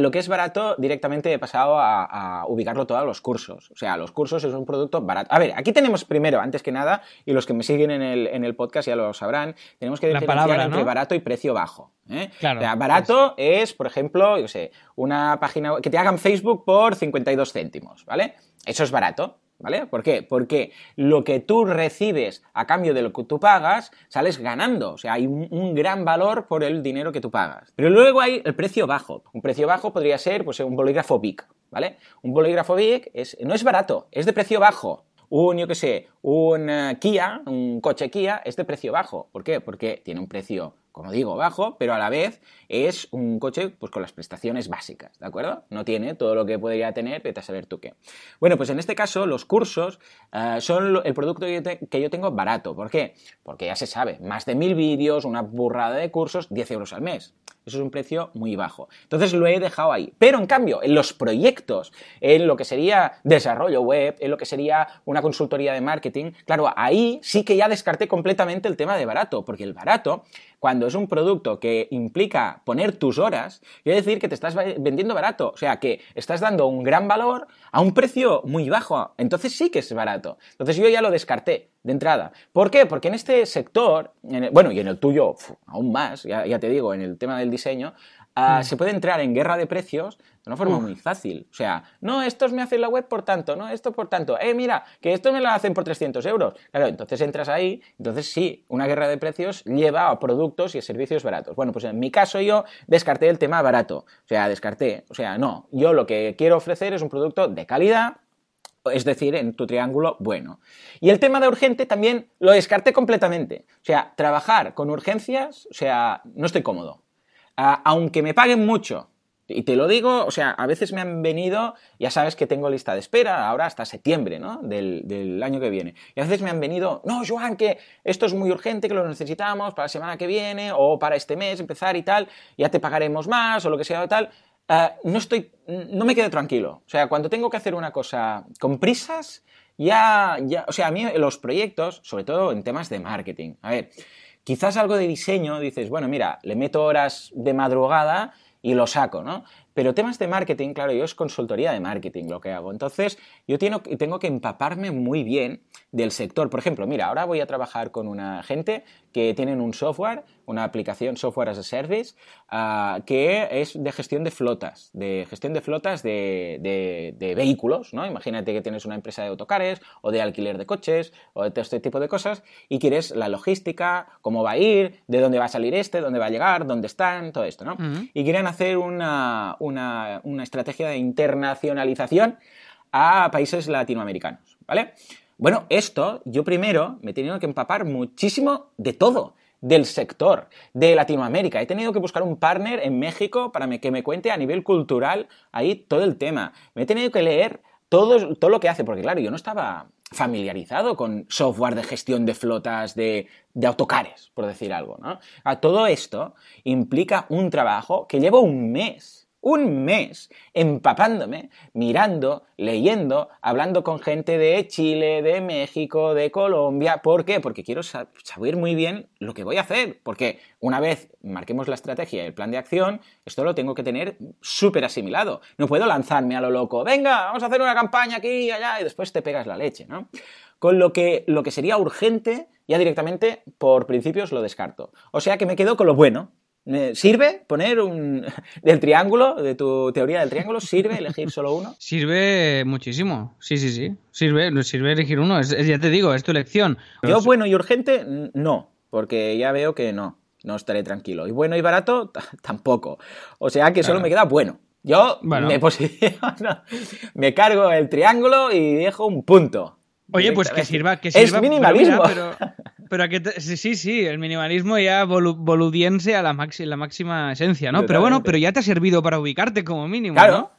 Lo que es barato, directamente he pasado a, ubicarlo todo a los cursos. O sea, los cursos es un producto barato. A ver, aquí tenemos primero, antes que nada, y los que me siguen en el, en el podcast ya lo sabrán, tenemos que La diferenciar entre ¿no? barato y precio bajo. ¿eh? Claro, O sea, barato es, por ejemplo, yo sé, una página que te hagan Facebook por 52 céntimos, ¿vale? Eso es barato. ¿Vale? ¿Por qué? Porque lo que tú recibes a cambio de lo que tú pagas, sales ganando. O sea, hay un, un gran valor por el dinero que tú pagas. Pero luego hay el precio bajo. Un precio bajo podría ser pues, un bolígrafo Bic, ¿vale? Un bolígrafo Bic es, no es barato, es de precio bajo. Un, yo qué sé, un Kia, un coche Kia, es de precio bajo. ¿Por qué? Porque tiene un precio como digo, bajo, pero a la vez es un coche pues, con las prestaciones básicas, ¿de acuerdo? No tiene todo lo que podría tener, vete a saber tú qué. Bueno, pues en este caso los cursos eh, son el producto que yo, que yo tengo barato. ¿Por qué? Porque ya se sabe, más de mil vídeos, una burrada de cursos, 10 euros al mes. Eso es un precio muy bajo. Entonces lo he dejado ahí. Pero en cambio, en los proyectos, en lo que sería desarrollo web, en lo que sería una consultoría de marketing, claro, ahí sí que ya descarté completamente el tema de barato, porque el barato, cuando es un producto que implica poner tus horas, quiere decir que te estás vendiendo barato. O sea, que estás dando un gran valor a un precio muy bajo. Entonces sí que es barato. Entonces yo ya lo descarté de entrada. ¿Por qué? Porque en este sector, en el- bueno, y en el tuyo aún más, ya, ya te digo, en el tema del diseño, ah, se puede entrar en guerra de precios de una forma muy fácil. O sea, no, estos me hacen la web por tanto, no, esto por tanto. Eh, mira, que estos me la hacen por 300 euros. Claro, entonces entras ahí, entonces sí, una guerra de precios lleva a productos y a servicios baratos. Bueno, pues en mi caso yo descarté el tema barato. O sea, descarté, o sea, no, yo lo que quiero ofrecer es un producto de calidad, es decir, en tu triángulo bueno. Y el tema de urgente también lo descarté completamente. O sea, trabajar con urgencias, o sea, no estoy cómodo. Ah, aunque me paguen mucho, y te lo digo, o sea, a veces me han venido, ya sabes que tengo lista de espera, ahora hasta septiembre, ¿no? Del, del año que viene. Y a veces me han venido, no, Joan, que esto es muy urgente, que lo necesitamos para la semana que viene o para este mes empezar y tal, ya te pagaremos más o lo que sea o tal. Ah, no estoy, no me quedo tranquilo. O sea, cuando tengo que hacer una cosa con prisas, ya, ya, o sea, a mí los proyectos, sobre todo en temas de marketing, a ver, quizás algo de diseño, dices, bueno, mira, le meto horas de madrugada y lo saco, ¿no? Pero temas de marketing, claro, yo es consultoría de marketing lo que hago. Entonces, yo tengo, tengo que empaparme muy bien del sector. Por ejemplo, mira, ahora voy a trabajar con una gente que tienen un software, una aplicación software as a service, ah, que es de gestión de flotas, de gestión de flotas de, de- de vehículos, ¿no? Imagínate que tienes una empresa de autocares o de alquiler de coches o de todo este tipo de cosas y quieres la logística, cómo va a ir, de dónde va a salir este, dónde va a llegar, dónde están, todo esto, ¿no? Ujú. Y quieren hacer una, una- una estrategia de internacionalización a países latinoamericanos, ¿vale? Bueno, esto yo primero me he tenido que empapar muchísimo de todo, del sector, de Latinoamérica. He tenido que buscar un partner en México para que me cuente a nivel cultural ahí todo el tema. Me he tenido que leer todo, todo lo que hace, porque claro, yo no estaba familiarizado con software de gestión de flotas de, de autocares, por decir algo, ¿no? A todo esto implica un trabajo que llevo un mes un mes empapándome, mirando, leyendo, hablando con gente de Chile, de México, de Colombia. ¿Por qué? Porque quiero sa- saber muy bien lo que voy a hacer. Porque una vez marquemos la estrategia y el plan de acción, esto lo tengo que tener súper asimilado. No puedo lanzarme a lo loco. Venga, vamos a hacer una campaña aquí y allá y después te pegas la leche, ¿no? Con lo que, lo que sería urgente, ya directamente, por principios, lo descarto. O sea que me quedo con lo bueno. ¿Sirve poner un. del triángulo, de tu teoría del triángulo? ¿Sirve elegir solo uno? Sirve muchísimo. Sí, sí, sí. Sirve, sirve elegir uno. Es, es- ya te digo, es tu elección. Yo, bueno y urgente, no, porque ya veo que no, no estaré tranquilo. Y bueno y barato, tampoco. O sea que solo Claro. me queda bueno. Yo Bueno. me posiciono, me cargo el triángulo y dejo un punto. Oye, pues que sirva, que Es sirva. pero minimalismo. mira, Pero, pero a que te- sí, sí, sí, el minimalismo ya bolu- boludiense a la, maxi- la máxima esencia, ¿no? Pero bueno, pero ya te ha servido para ubicarte como mínimo, Claro. ¿no?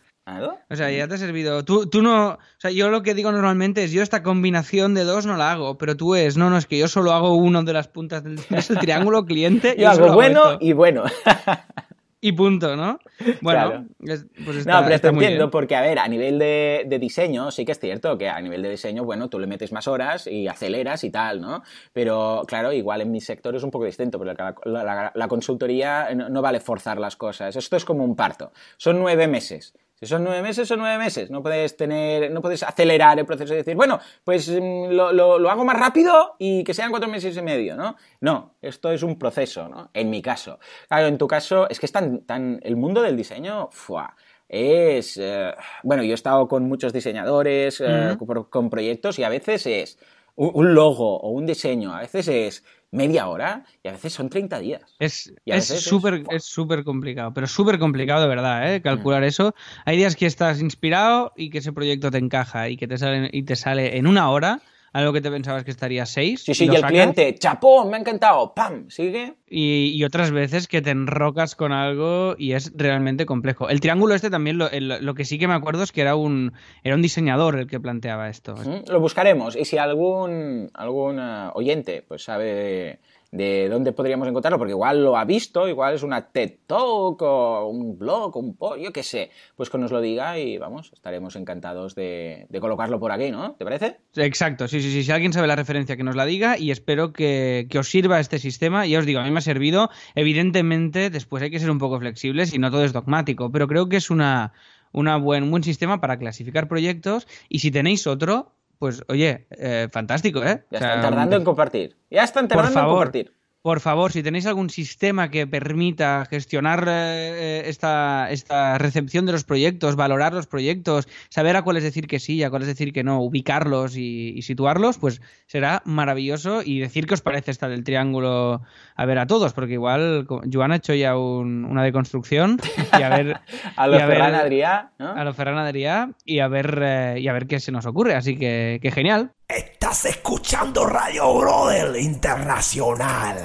O sea, ya te ha servido. Tú, tú no. O sea, yo lo que digo normalmente es: yo esta combinación de dos no la hago, pero tú es, no, no, es que yo solo hago uno de las puntas del. Es el triángulo cliente. y Yo solo hago bueno y bueno. Y punto, ¿no? Bueno, Claro. es- pues No, está, pero está te muy entiendo, bien. porque a ver, a nivel de, de diseño, sí que es cierto que a nivel de diseño, bueno, tú le metes más horas y aceleras y tal, ¿no? Pero claro, igual en mi sector es un poco distinto, porque la, la- la- la consultoría no, no vale forzar las cosas. Esto es como un parto. Son nueve meses. Si son nueve meses, son nueve meses. No puedes tener, no puedes acelerar el proceso y decir, bueno, pues mm, lo, lo- lo hago más rápido y que sean cuatro meses y medio, ¿no? No, esto es un proceso, ¿no? En mi caso. Claro, en tu caso, es que es tan, tan el mundo del diseño, ¡fua! es, eh, bueno, yo he estado con muchos diseñadores, eh, con, con proyectos y a veces es un logo o un diseño, a veces es media hora y a veces son 30 días. Es a es súper es súper complicado, pero súper complicado de verdad, ¿eh? Calcular eso. Hay días que estás inspirado y que ese proyecto te encaja y que te sale, y te sale en una hora, algo que te pensabas que estaría seis. Sí, sí, y el sacas, cliente, chapón, me ha encantado, pam, sigue. Y, y otras veces que te enrocas con algo y es realmente complejo. El triángulo este también, lo, el- lo que sí que me acuerdo es que era un, era un diseñador el que planteaba esto. Mm, Lo buscaremos. Y si algún, algún eh, oyente pues sabe de dónde podríamos encontrarlo, porque igual lo ha visto, igual es una TED Talk o un blog, un post, yo qué sé, pues que nos lo diga y vamos, estaremos encantados de, de colocarlo por aquí, ¿no? ¿Te parece? Exacto, sí, sí, sí. Si alguien sabe la referencia, que nos la diga y espero que, que os sirva este sistema. Ya os digo, a mí me ha servido. Evidentemente, después hay que ser un poco flexibles y no todo es dogmático, pero creo que es una, una buen, un buen sistema para clasificar proyectos y si tenéis otro, pues oye, eh, fantástico, ¿eh? Ya O sea, están tardando en compartir. Ya están tardando en favor. compartir. Por favor, si tenéis algún sistema que permita gestionar eh, esta, esta recepción de los proyectos, valorar los proyectos, saber a cuáles decir que sí y a cuáles decir que no, ubicarlos y, y situarlos, pues será maravilloso. Y decir qué os parece esta del triángulo a ver a todos, porque igual Joan ha hecho ya un- una deconstrucción y a ver. A los y a ver- Ferran Adrià, ¿no? A lo Ferran Adrià y a ver eh, y a ver qué se nos ocurre. Así que, que genial. Estás escuchando Radio Brother Internacional.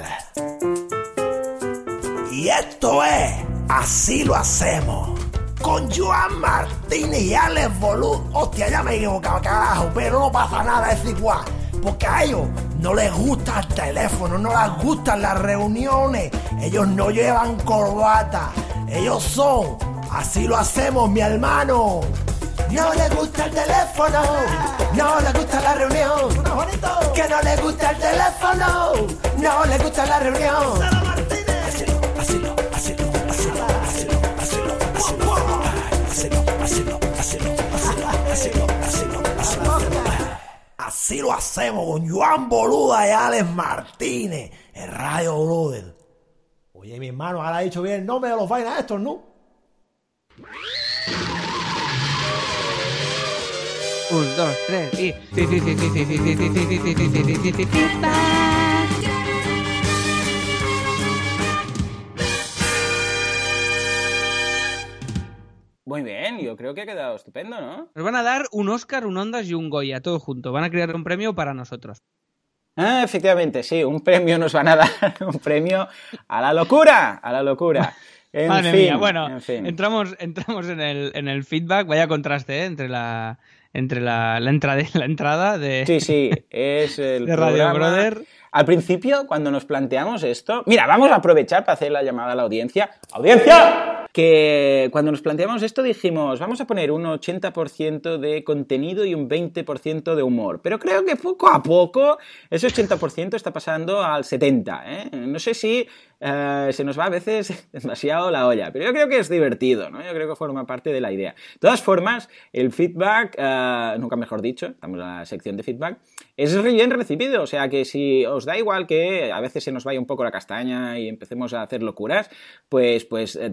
Y esto es Así lo hacemos. Con Joan Martínez y Alex Bolud. Hostia, ya me he equivocado, carajo. Pero no pasa nada, es igual. Porque a ellos no les gusta el teléfono, no les gustan las reuniones. Ellos no llevan corbata. Ellos son. Así lo hacemos, mi hermano. No le gusta el teléfono, no le gusta la reunión. Que no le gusta el teléfono, no le gusta la reunión. Así lo hacemos con Joan Boluda y Alex Martínez en Radio Brother. Oye, mi hermano, ahora ha dicho bien el nombre de los vainas estos, ¿no? Sí, sí, sí, feedback. Muy bien, yo creo que ha quedado estupendo, ¿no? Nos van a dar un Oscar, un Ondas y un Goya, todo junto. Van a crear un premio para nosotros. Ah, efectivamente, sí, un premio nos van a dar, un premio a la locura, a la locura. En Madre fin, mía, bueno, en fin. entramos, entramos en el, en el feedback. Vaya contraste ¿eh? entre la entre la, la, entrada, la entrada de, Sí, sí, es el de Radio programa- Brother. Al principio, cuando nos planteamos esto, mira, vamos a aprovechar para hacer la llamada a la audiencia. ¡Audiencia! Que cuando nos planteamos esto dijimos, vamos a poner un 80% de contenido y un 20% de humor. Pero creo que poco a poco ese 80% está pasando al 70%. ¿eh? No sé si eh, se nos va a veces demasiado la olla, pero yo creo que es divertido, ¿no? Yo creo que forma parte de la idea. De todas formas, el feedback, eh, nunca mejor dicho, estamos en la sección de feedback, es bien recibido, o sea que si os da igual que a veces se nos vaya un poco la castaña y empecemos a hacer locuras, pues, pues eh,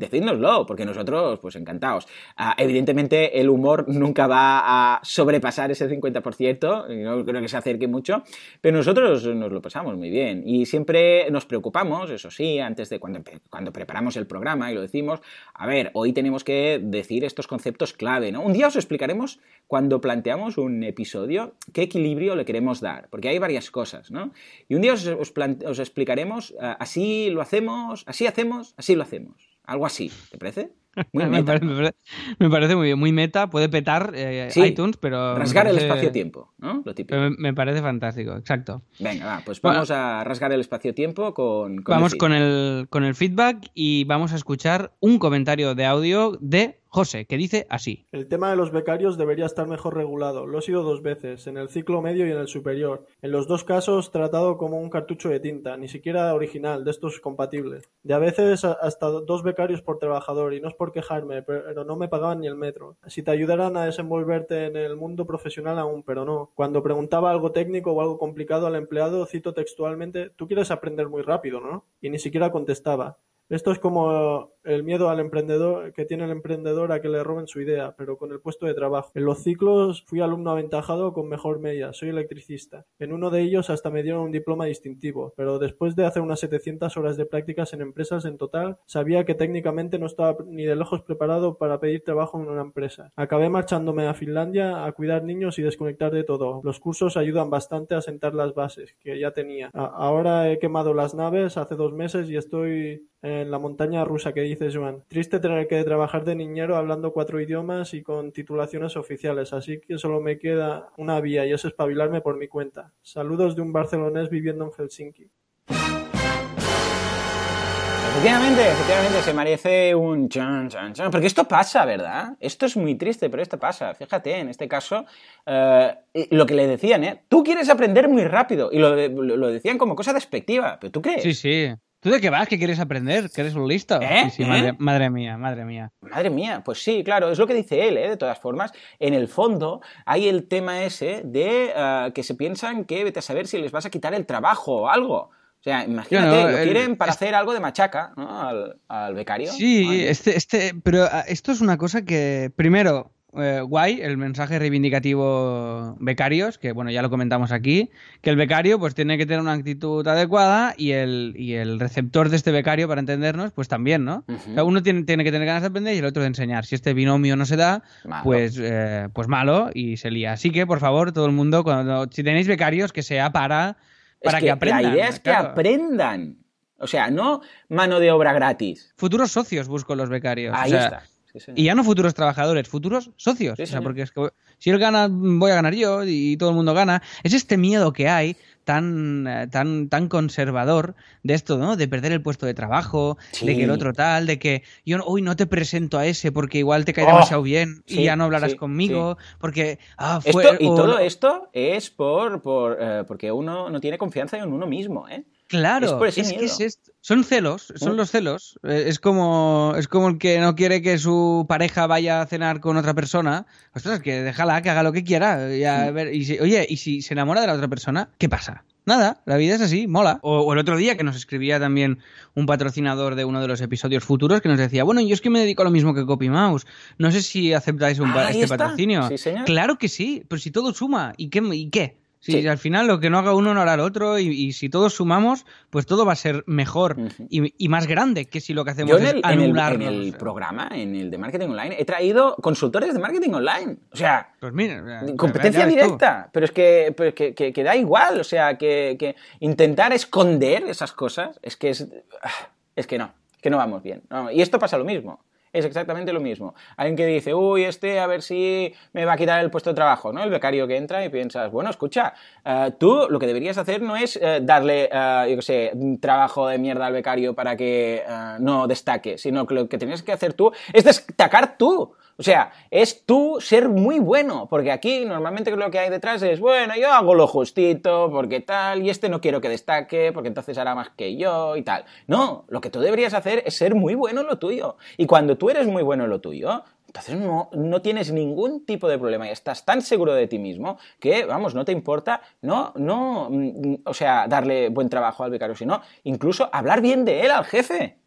porque nosotros, pues encantados. Ah, evidentemente, el humor nunca va a sobrepasar ese 50%, y no creo que se acerque mucho, pero nosotros nos lo pasamos muy bien y siempre nos preocupamos, eso sí, antes de cuando, cuando preparamos el programa y lo decimos, a ver, hoy tenemos que decir estos conceptos clave, ¿no? Un día os explicaremos cuando planteamos un episodio qué equilibrio le queremos dar, porque hay varias cosas, ¿no? Y un día os explicaremos, ah, así lo hacemos, así hacemos, así lo hacemos. Algo así, ¿te parece? Muy me, meta. parece, me parece- me parece muy bien, muy meta. Puede petar eh, Sí, iTunes, pero. Rasgar el espacio-tiempo, ¿no? Lo típico. Me, me parece fantástico, exacto. Venga, va, pues Bueno. vamos a rasgar el espacio-tiempo con, con vamos el con el, con el feedback y vamos a escuchar un comentario de audio de José, que dice así. El tema de los becarios debería estar mejor regulado. Lo he sido dos veces, en el ciclo medio y en el superior. En los dos casos tratado como un cartucho de tinta, ni siquiera original, de estos compatibles. De a veces hasta dos becarios por trabajador, y no es por quejarme, pero no me pagaban ni el metro. Si te ayudaran a desenvolverte en el mundo profesional aún, pero no. Cuando preguntaba algo técnico o algo complicado al empleado, cito textualmente, tú quieres aprender muy rápido, ¿no? Y ni siquiera contestaba. Esto es como el miedo al emprendedor que tiene el emprendedor a que le roben su idea, pero con el puesto de trabajo. En los ciclos fui alumno aventajado con mejor media, soy electricista. En uno de ellos hasta me dieron un diploma distintivo, pero después de hacer unas 700 horas de prácticas en empresas en total, sabía que técnicamente no estaba ni de lejos preparado para pedir trabajo en una empresa. Acabé marchándome a Finlandia a cuidar niños y desconectar de todo. Los cursos ayudan bastante a sentar las bases que ya tenía. Ahora he quemado las naves hace dos meses y estoy en la montaña rusa que dice Joan. Triste tener que trabajar de niñero hablando cuatro idiomas y con titulaciones oficiales, así que solo me queda una vía y es espabilarme por mi cuenta. Saludos de un barcelonés viviendo en Helsinki. Efectivamente, efectivamente, se merece un chan, chan, chan. Porque esto pasa, ¿verdad? Esto es muy triste, pero esto pasa. Fíjate, en este caso, eh, lo que le decían, ¿eh? Tú quieres aprender muy rápido. Y lo, lo- lo decían como cosa despectiva. ¿Pero tú crees? Sí, sí. ¿Tú de qué vas? ¿Qué quieres aprender? ¿Que eres un listo? ¿Eh? Sí, sí, ¿Eh? madre, madre mía, madre mía. Madre mía, pues sí, claro, es lo que dice él, ¿eh? de todas formas. En el fondo hay el tema ese de eh, que se piensan que vete a saber si les vas a quitar el trabajo o algo. O sea, imagínate, lo el- quieren para es- hacer algo de machaca ¿no? al, al becario. Sí, Ay, este, este, pero ah, esto es una cosa que, primero, eh, guay, el mensaje reivindicativo becarios, que bueno, ya lo comentamos aquí, que el becario pues tiene que tener una actitud adecuada y el, y el receptor de este becario, para entendernos, pues también, ¿no? O sea, uno tiene, tiene que tener ganas de aprender y el otro de enseñar. Si este binomio no se da, Malo. pues, eh, pues malo y se lía. Así que, por favor, todo el mundo, cuando, si tenéis becarios, que sea para, Es para que, aprendan. La idea es que aprendan. O sea, no mano de obra gratis. Futuros socios busco los becarios. Ahí o sea, está. Sí. Y ya no futuros trabajadores, futuros socios. Sí, o sea, porque es que si él gana, voy a ganar yo y todo el mundo gana. Es este miedo que hay tan, eh, tan, tan conservador de esto, ¿no? De perder el puesto de trabajo, Sí. de que el otro tal, de que yo hoy no te presento a ese porque igual te cae Oh, demasiado bien y ya no hablarás sí, conmigo, porque ah, Esto, fue y o- todo esto es por, por eh, porque uno no tiene confianza en uno mismo, ¿eh? Claro, Es por ese es que es esto. Son celos, son Mm. los celos. Eh, Es como, es como el que no quiere que su pareja vaya a cenar con otra persona. Ostras, que déjala que haga lo que quiera. y a ver, y si- oye, y si se enamora de la otra persona, ¿qué pasa? Nada, la vida es así, mola. O, o el otro día que nos escribía también un patrocinador de uno de los episodios futuros que nos decía, bueno, yo es que me dedico a lo mismo que CopyMouse. No sé si aceptáis un pa- Ah, este está. patrocinio. Sí, señor. Claro que sí, pero si todo suma, ¿y qué? ¿Y qué? Si Sí. al final lo que no haga uno no hará el otro y, y si todos sumamos, pues todo va a ser mejor y, y más grande que si lo que hacemos Yo en es el, en, el, en anularnos. el programa, en el de marketing online, he traído consultores de marketing online. O sea, Pues mira, competencia tú. directa. Pero es que, pero que, que- que da igual. O sea, que, que intentar esconder esas cosas es que es. ah, Es que no, que no vamos bien. No, y esto pasa lo mismo. Es exactamente lo mismo. Alguien que dice, uy, este a ver si me va a quitar el puesto de trabajo, ¿no? El becario que entra y piensas, bueno, escucha, eh, tú lo que deberías hacer no es eh, darle, eh, yo qué sé, trabajo de mierda al becario para que no destaque, sino que lo que tienes que hacer tú es destacar tú. O sea, es tú ser muy bueno, porque aquí normalmente lo que hay detrás es, bueno, yo hago lo justito, porque tal, y este no quiero que destaque, porque entonces hará más que yo y tal. No, lo que tú deberías hacer es ser muy bueno en lo tuyo. Y cuando tú eres muy bueno en lo tuyo, entonces no, no tienes ningún tipo de problema y estás tan seguro de ti mismo que, vamos, no te importa, no, no, mm, o sea, darle buen trabajo al becario, sino incluso hablar bien de él al jefe.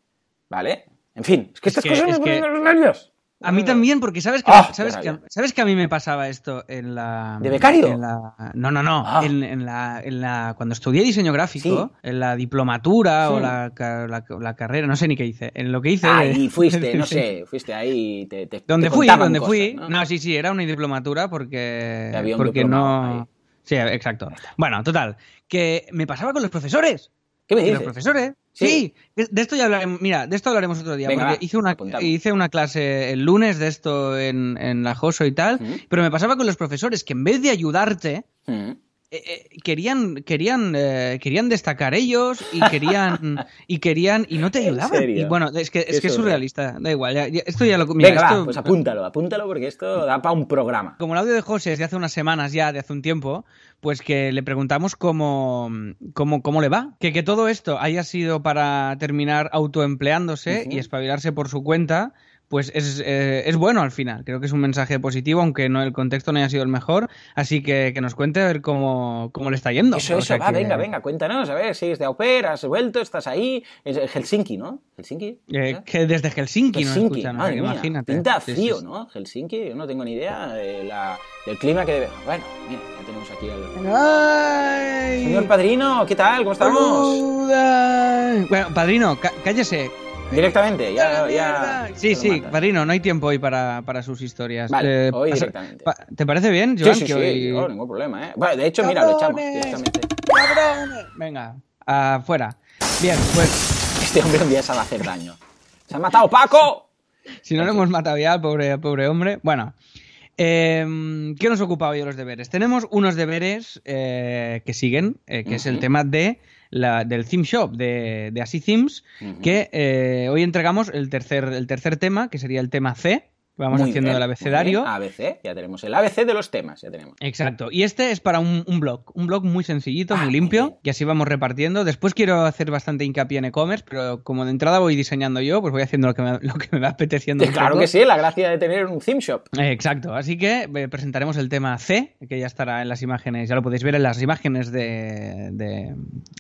¿Vale? En fin, es que Es estas que- cosas es me que- ponen los nervios. A mí también, porque sabes que, Ah, sabes, que, sabes que a mí me pasaba esto en la... ¿De becario? en la- no, no, no. Ah. En, en la, en la, cuando estudié diseño gráfico, Sí. en la diplomatura o la, la- la carrera, no sé ni qué hice. En lo que hice... Ahí fuiste, no sé, fuiste ahí te, te Donde te fui, donde cosas, fui. ¿no? ¿no? sí, sí, era una diplomatura porque. Había un porque ahí. no. Sí, exacto. Bueno, total. Que me pasaba con los profesores. ¿Qué me Que los dices? profesores. Sí. Sí. de- de esto ya hablaremos. Mira, de esto hablaremos otro día. Venga, porque va, hice una, apuntamos. hice una clase el lunes de esto en, en la Joso y tal. Pero me pasaba con los profesores que en vez de ayudarte. Mm. eh, eh, querían querían eh, querían destacar ellos y querían y querían y no te ¿En ayudaban y bueno es que es que es surreal. surrealista da igual ya- ya- esto ya lo mira, Venga, esto- va, pues apúntalo, apúntalo porque esto da para un programa. como el audio de José es de hace unas semanas ya, de hace un tiempo, pues que le preguntamos cómo, cómo, cómo le va. Que, que todo esto haya sido para terminar autoempleándose y espabilarse por su cuenta, pues es, eh, es bueno al final. Creo que es un mensaje positivo, aunque no el contexto no haya sido el mejor. Así que que nos cuente a ver cómo, cómo le está yendo. Eso, O eso, va, que- venga, venga, cuéntanos, a ver, si es de au pair, has vuelto, estás ahí, es Helsinki, ¿no? Helsinki. eh, que desde Helsinki, Helsinki, escuchan, madre mía, imagínate. pinta frío. ¿no? Helsinki, yo no tengo ni idea de la- del clima que debe... Bueno, mira, ya tenemos aquí al... ¡Ay! Señor Padrino, ¿qué tal? ¿Cómo estamos? Boluda. Bueno, padrino, cá- cállese. Directamente, ya... ¡La ya! Sí, sí, padrino, no hay tiempo hoy para, para sus historias. Vale, Eh, hoy pasa- directamente. ¿Te parece bien, Sí, Joan? sí, que sí, hoy- no, ningún problema, ¿eh? Bueno, de hecho, mira, lo echamos directamente. ¡Cabrones! Venga, afuera. Bien, pues Este hombre un día se va a hacer daño. ¡Se ha matado Paco! si no lo hemos matado ya al pobre, al pobre hombre. Bueno, eh, ¿qué nos ocupa hoy de los deberes? Tenemos unos deberes eh, que siguen, eh, que es el tema de la, del theme shop de, de Así Themes, que eh, hoy entregamos el tercer, el tercer tema, que sería el tema C. Vamos Muy haciendo bien, el abecedario. ABC, ya tenemos el ABC de los temas, ya tenemos. Exacto. Y este es para un, un blog. Un blog muy sencillito, Ah, muy muy limpio. Y así vamos repartiendo. Después quiero hacer bastante hincapié en e-commerce, pero como de entrada voy diseñando yo, pues voy haciendo lo que me, lo que me va apeteciendo. Claro poco. que sí, la gracia de tener un theme shop. Exacto, así que eh, presentaremos el tema C, que ya estará en las imágenes, ya lo podéis ver en las imágenes de, de,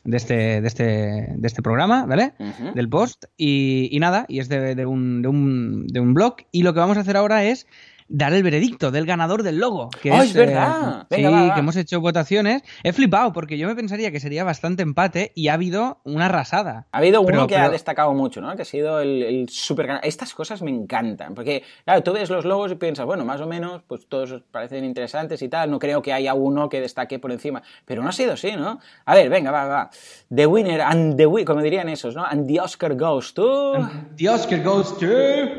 de este, de, este, de este programa, ¿vale? Del post. Y, y nada, y es de, de un, de, un, de un blog. Y lo que vamos a hacer ahora es dar el veredicto del ganador del logo. Que ¡Ah, es, es verdad! eh, Venga, sí, va, va. que hemos hecho votaciones. He flipado porque yo me pensaría que sería bastante empate y ha habido una arrasada. Ha habido uno Pero- que ha pero- destacado mucho, ¿no? Que ha sido el, el super ganador. Estas cosas me encantan, porque, claro, tú ves los logos y piensas, bueno, más o menos, pues todos parecen interesantes y tal, no creo que haya uno que destaque por encima, pero no ha sido así, ¿no? A ver, venga, va, va. The winner and the wi- como dirían esos, ¿no? And the Oscar goes to... The Oscar goes to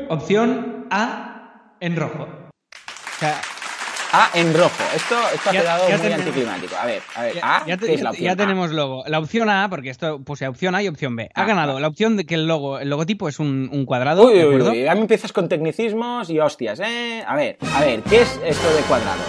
opción A en rojo. O sea, Ah, en rojo. Esto, esto ha Ya- quedado ya muy tenemos- anticlimático. A ver, a ver. ya, A, ya ¿qué es ya- la opción? ya A? tenemos logo. La opción A, porque esto puse opción A y opción B. Ha Ah, ganado la opción de que el logo, el logotipo es un, un cuadrado. Uy, ¿de uy, uy, ya me empiezas con tecnicismos y hostias, ¿eh? A ver, a ver, ¿qué es esto de cuadrado?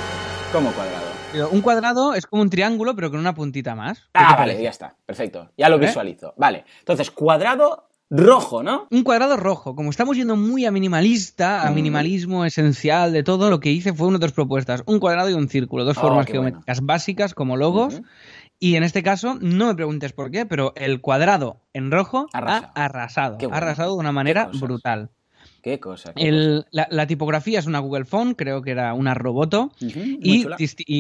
¿Cómo cuadrado? Un cuadrado es como un triángulo, pero con una puntita más. ¿Qué Ah, vale, parece? ya está, perfecto. Ya lo ¿Eh? visualizo. Vale, entonces, cuadrado rojo, ¿no? Un cuadrado rojo. Como estamos yendo muy a minimalista, a Mm. minimalismo esencial de todo, lo que hice fue una de dos propuestas. Un cuadrado y un círculo. Dos Oh, formas geométricas básicas como logos. Y en este caso, no me preguntes por qué, pero el cuadrado en rojo Arrasado. ha arrasado. Ha arrasado de una manera brutal. Qué cosa. qué El- la, la tipografía es una Google Font, creo que era una Roboto. Y,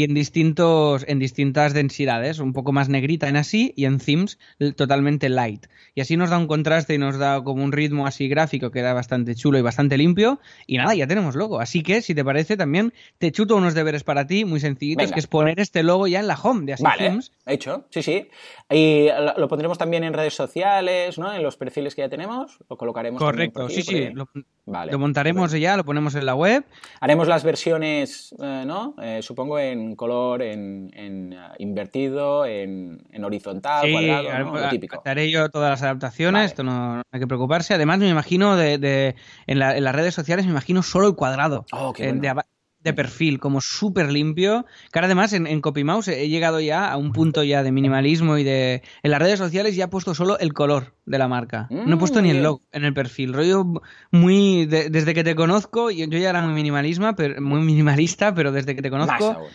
en distintos en distintas densidades, un poco más negrita en así y en themes totalmente light. Y así nos da un contraste y nos da como un ritmo así gráfico que da bastante chulo y bastante limpio. Y nada, ya tenemos logo. Así que, si te parece, también te chuto unos deberes para ti muy sencillitos, Venga. que es poner este logo ya en la home de así Vale, themes. hecho, sí, sí. Y lo, pondremos también en redes sociales, ¿no? En los perfiles que ya tenemos. Lo colocaremos Correcto, sí, sí. Lo, Vale. lo montaremos ya, lo ponemos en la web. Haremos las versiones, eh, ¿no? Eh, supongo en color, en, en, eh, invertido, en, en horizontal, Sí, cuadrado, haré- ¿no? Lo típico. haré yo todas las adaptaciones, Vale. esto no, no hay que preocuparse. Además, me imagino de, de- en, la- en las redes sociales, me imagino solo el cuadrado Oh, qué bueno. de, aba- de perfil, como súper limpio. Que ahora además en, en CopyMouse he llegado ya a un punto ya de minimalismo y de... En las redes sociales ya he puesto solo el color de la marca. no he Mm, puesto ni el logo en el perfil. Rollo muy... de- desde que te conozco, yo, yo ya era muy, pero, muy minimalista, pero desde que te conozco...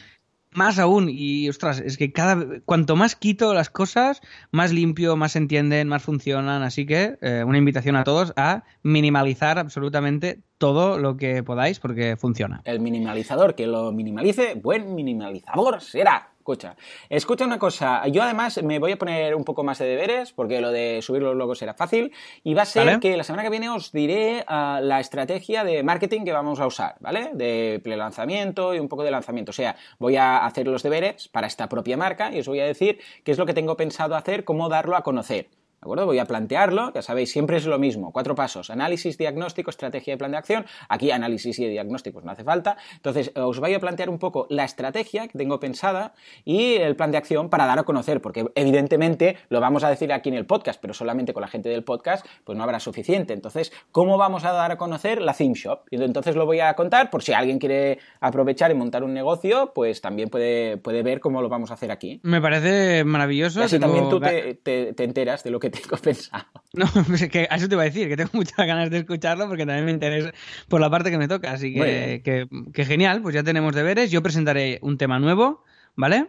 Más aún, y ostras, es que cada cuanto más quito las cosas, más limpio, más se entienden, más funcionan. Así que eh, una invitación a todos a minimalizar absolutamente todo lo que podáis porque funciona. El minimalizador que lo minimalice, buen minimalizador será. Escucha, escucha una cosa. Yo además me voy a poner un poco más de deberes porque lo de subir los logos era fácil y va a ser Vale. que la semana que viene os diré ah, la estrategia de marketing que vamos a usar, ¿vale? De pre-lanzamiento y un poco de lanzamiento. O sea, voy a hacer los deberes para esta propia marca y os voy a decir qué es lo que tengo pensado hacer, cómo darlo a conocer. ¿De acuerdo? Voy a plantearlo, ya sabéis, siempre es lo mismo. Cuatro pasos. Análisis, diagnóstico, estrategia y plan de acción. Aquí análisis y diagnósticos no hace falta. Entonces, os voy a plantear un poco la estrategia que tengo pensada y el plan de acción para dar a conocer, porque evidentemente lo vamos a decir aquí en el podcast, pero solamente con la gente del podcast, pues no habrá suficiente. Entonces, ¿cómo vamos a dar a conocer la Theme Shop? Y entonces lo voy a contar por si alguien quiere aprovechar y montar un negocio, pues también puede, puede ver cómo lo vamos a hacer aquí. Me parece maravilloso. Y así tengo también tú ga- te, te- te enteras de lo que que tengo pensado. No, pues es que a eso te iba a decir, que tengo muchas ganas de escucharlo porque también me interesa por la parte que me toca. Así que, que, que genial, pues ya tenemos deberes. Yo presentaré un tema nuevo, ¿vale?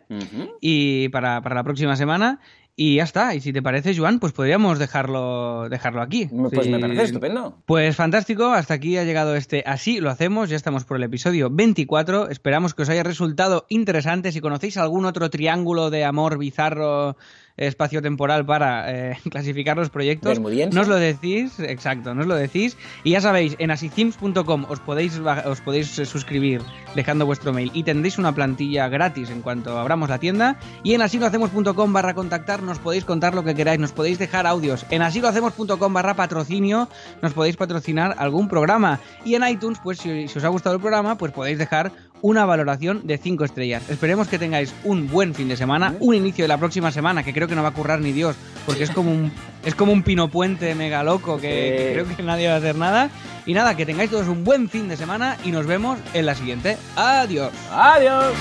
Y para, para la próxima semana. Y ya está. Y si te parece, Joan, pues podríamos dejarlo, dejarlo aquí. Pues Sí. me parece estupendo. Pues fantástico, hasta aquí ha llegado este Así lo hacemos, ya estamos por el episodio 24, esperamos que os haya resultado interesante, si conocéis algún otro triángulo de amor bizarro espacio-temporal para eh, clasificar los proyectos, Bermudiense. nos lo decís, exacto, nos lo decís, y ya sabéis, en asithims.com os podéis, os podéis eh, suscribir dejando vuestro mail y tendréis una plantilla gratis en cuanto abramos la tienda, y en asilohacemos.com barra contactar nos podéis contar lo que queráis, nos podéis dejar audios, en asilohacemos.com barra patrocinio nos podéis patrocinar algún programa, y en iTunes, pues si, si os ha gustado el programa, pues podéis dejar una valoración de 5 estrellas. Esperemos que tengáis un buen fin de semana, un inicio de la próxima semana, que creo que no va a currar ni Dios, porque es como un, es como un pino puente mega loco que, que creo que nadie va a hacer nada. Y nada, que tengáis todos un buen fin de semana y nos vemos en la siguiente. Adiós. Adiós.